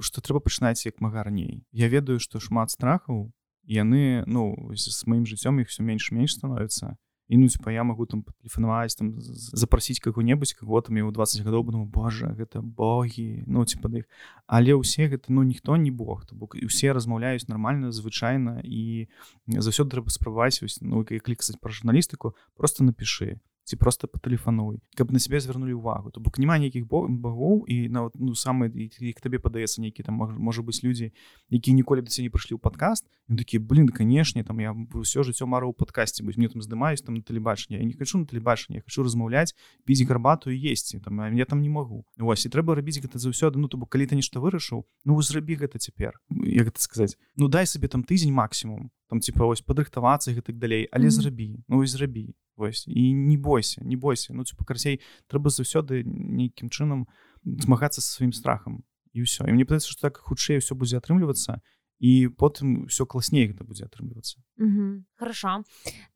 Што трэба пачынаць як мага раней Я ведаю што шмат страхаў яны ну з маім жыццём іх все менш менш становіцца. И ну типа я могу там патэлефанаваць там запросіць каго-небудзь кого там его 20 гадоў думаю Божа гэта богі ну типа да іх але ўсе гэта ну ніхто не бог то бок і усе размаўляюць нормально звычайна і заўсёды трэба спрабаваць ну клікаць пра журналістыку просто напиши ці просто патэлефануй каб на себе звярнулі увагу. То бок няма нейкіх багоў і нават ну самы як табе падаецца нейкі там можа быць людзі які ніколі да не прыйшлі ў подкаст такі блин канешне там я ўсё жыццё мара ў падкасці бо мне там здымаюсь там на тэлебачанне я не хочу на тэлебачанне хочу размаўляць піць гарбату і есці там я там не могу. Вось і трэба рабіць гэта заўсёды ну то бок калі ты нешта вырашыў ну зрабі гэта цяпер як гэта сказаць ну дай сабе там тыдзень максимум там типа вось падрыхтавацца і так далей. Але mm -hmm. зрабі ну і зрабі вось. І не бойся не бойся. Ну типа карцей трэба заўсёды нейкім чынам змагацца са сваім страхам. І ўсё. І мне падаецца што так хутчэй все будзе атрымлівацца і потым все класней гэта будзе атрымлівацца. Угу. хорошо.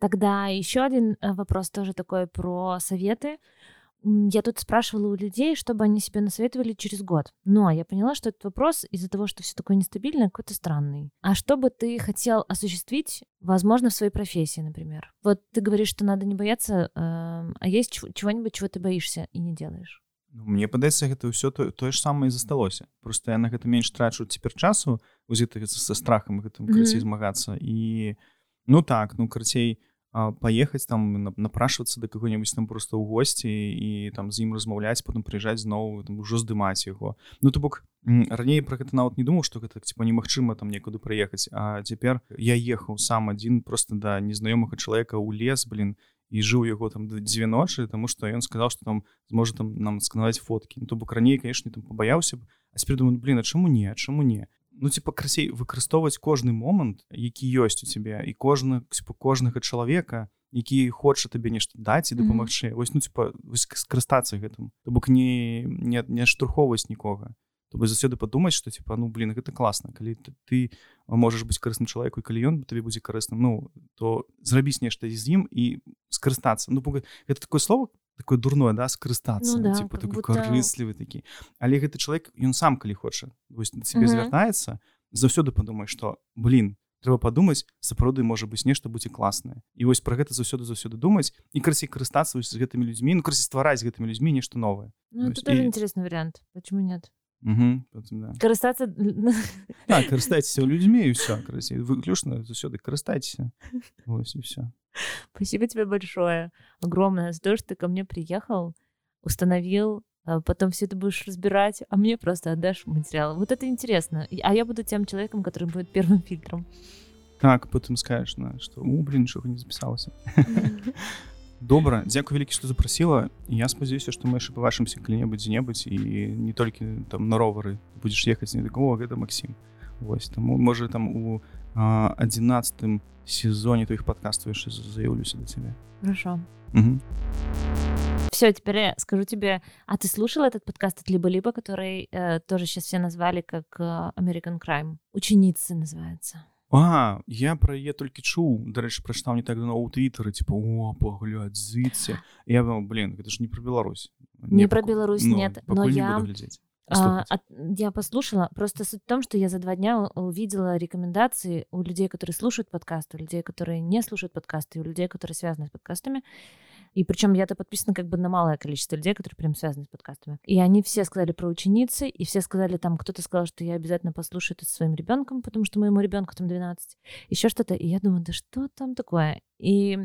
Тогда еще один э, вопрос тоже такой про советы я тут спрашивала у людей, чтобы они себе насоветовали через год. Но я поняла, что этот вопрос из-за того, что все такое нестабильное, какой-то странный. А что бы ты хотел осуществить, возможно, в своей профессии, например? Вот ты говоришь, что надо не бояться, э, а есть чего-нибудь, чего ты боишься и не делаешь? Ну, мне падаецца гэта ўсё то, тое ж самае засталося просто я на гэта менш трачу цяпер часу са страхам гэтым крыцей mm -hmm. змагацца і ну так ну карцей паехаць там напрашвацца да каго-небудзь там просто ў госці і там з ім размаўляць потым прыязджаць зноў ўжо здымаць яго ну то бок раней про гэта нават не думаў што гэта типа немагчыма там некуды прыехаць А цяпер я ехаў сам адзін просто да незнаёмага чалавека ў лес блин і жыў яго там дзве ночы тому что ён сказал что там зможа там нам сканаваць фоткі ну, то бок раней конечно там пабаяўся б а цяпер думаю блин а чаму не чаму не ну типа красей выкарыстоўваць кожны момант які ёсць у цябе і кожны типа кожнага чалавека які хоча табе нешта даць і дапамагчы. Mm -hmm. вось ну типа скарыстацца гэтым то бок не не не штурхоўваць нікога. То бы заўсёды падумаць что типа ну блин гэта класна калі ты, ты можаш быць карысным чалавеку калі ён табе будзе карысным ну то зрабіць нешта з ім і скарыстацца. Ну это такое слово такое дурное да скарыстацца ну, да, типа, такой будто... карыслівы такі але гэты чалавек ён сам калі хоча себе звяртаецца заўсёды падумай что блин трэба падумаць сапраўды можа быць нешта будзе класнае і вось про гэта заўсёды заўсёды думаць і красі карыстацца з гэтымі людзьмі ну красі ствараць гэтымі людзьмі нешта новое. Ну, і... интересный вариант. Почему нет Угу, потом, да. карыстацца так, <laughs> карыстайцеся людзьмі і все красі выключна заўсёды карыстайцеся і все Спасибо тебе большое, огромное за то, что ты ко мне приехал, установил, а потом все это будешь разбирать, а мне просто отдашь материал. Вот это интересно. А я буду тем человеком, который будет первым фильтром. Так, потом скажешь, на, что, о, блин, ничего не записался. <laughs> Добра, дзякуй вялікі, што запрасіла. Я спадзяюся, што мы яшчэ пабачымся калі-небудзь дзе-небудзь і не толькі там на ровары будзеш ехаць не такого, гэта Максім. Вось таму можа там у адзінацатым сезоне твоих подкастов я заявлюсь до тебя. Хорошо. Угу. Все, теперь я скажу тебе, а ты слушал этот подкаст от Либо-Либо, который э, тоже сейчас все назвали как э, American Crime? Ученицы называется. А, я про яе толькі чуў дарэчы прачытаў не так давно ў твиттары типа о паглядзіце я блин гэта ж не про Беларусь не, не про Беларусь ну, нет но я а, а, я послушала. Просто суть в том, что я за два дня увидела рекомендации у людей, которые слушают подкасты, у людей, которые не слушают подкасты, у людей, которые связаны с подкастами. И причем я-то подписана как бы на малое количество людей, которые прям связаны с подкастами. И они все сказали про ученицы, и все сказали там, кто-то сказал, что я обязательно послушаю это со своим ребенком, потому что моему ребенку там 12, еще что-то. И я думаю, да что там такое? И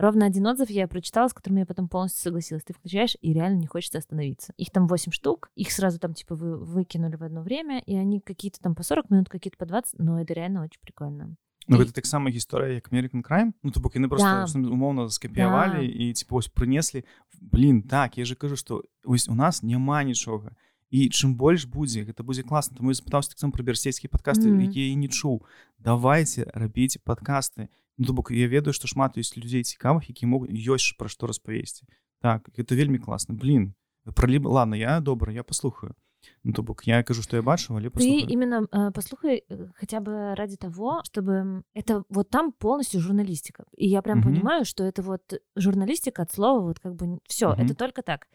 Ровно один отзыв я прочитала, с которым я потом полностью согласилась. Ты включаешь, и реально не хочется остановиться. Их там 8 штук, их сразу там типа вы, выкинули в одно время, и они какие-то там по 40 минут, какие-то по 20, но это реально очень прикольно. Ну, гэта таксама гісторыя як American Crime. Ну то бок яны просто да. умоўна скапіявалі да. і типа вось прынеслі блин так я же кажу что ось у нас няма нічога і чым больш будзе гэта будзе класна тому запытаўся таксама пра берсельскія падкасты mm -hmm. якія не чуў давайте рабіце падкасты Ну, то бок я ведаю што шмат ёсць людзей цікавых які могуць ёсць пра што распавесці. Так это вельмі класна блин проліба ладно я добра я послухаю ну то бок я кажу что я бачу але ты именно э, послухай э, хотя бы ради того чтобы это вот там полностью журналистика и я прям угу. понимаю что это вот журналистика от слова вот как бы все угу. это только так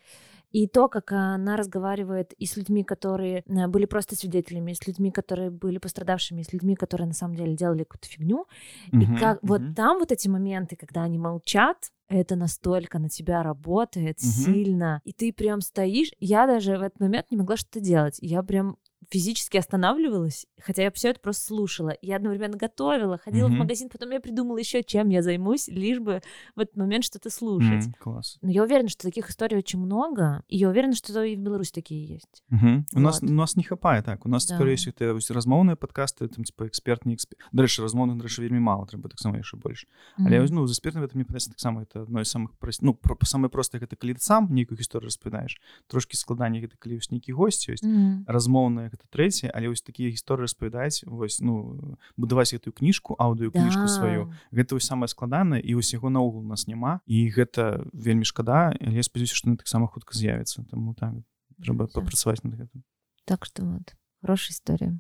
и то, как она разговаривает и с людьми, которые э, были просто свидетелями, и с людьми, которые были пострадавшими, и с людьми, которые на самом деле делали какую-то фигню. Mm-hmm, и как mm-hmm. вот там вот эти моменты, когда они молчат, это настолько на тебя работает угу. сильно, и ты прям стоишь. Я даже в этот момент не могла что-то делать. Я прям физически останавливалась, хотя я все это просто слушала. Я одновременно готовила, ходила mm-hmm. в магазин, потом я придумала еще, чем я займусь, лишь бы в этот момент что-то слушать. Mm, класс. Но я уверена, что таких историй очень много, и я уверена, что и в Беларуси такие есть. Mm-hmm. Вот. У нас у нас не хапае так. У нас да. скорее это размоўныя подкасты, там типа эксперт не эксперт. Дарэчы, размоўных дарэчы вельмі мало, трэба таксама яшчэ больш. Mm-hmm. Але ну, з экспертам это мне падаецца таксама это одно из самых прост... ну про самое простае гэта калі ты сам нейкую гісторыю распавядаеш трошки складаней гэта калі ёсць нейкі госць ёсць mm-hmm. размоўная гэта трэцяе але вось такія гісторыі распавядаць вось ну будаваць гэтую кніжку аўдыо кніжку да. сваю. Гэта вось самае складанае і усяго наогул нас няма. І гэта вельмі шкада я спадзяюся што таксама хутка з'явіцца. Таму так трэба папрацаваць над гэтым. Так што вот хорошая історыя.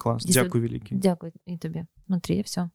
Клас дзякуй вялікі. Дзякуй і табе. Внутри все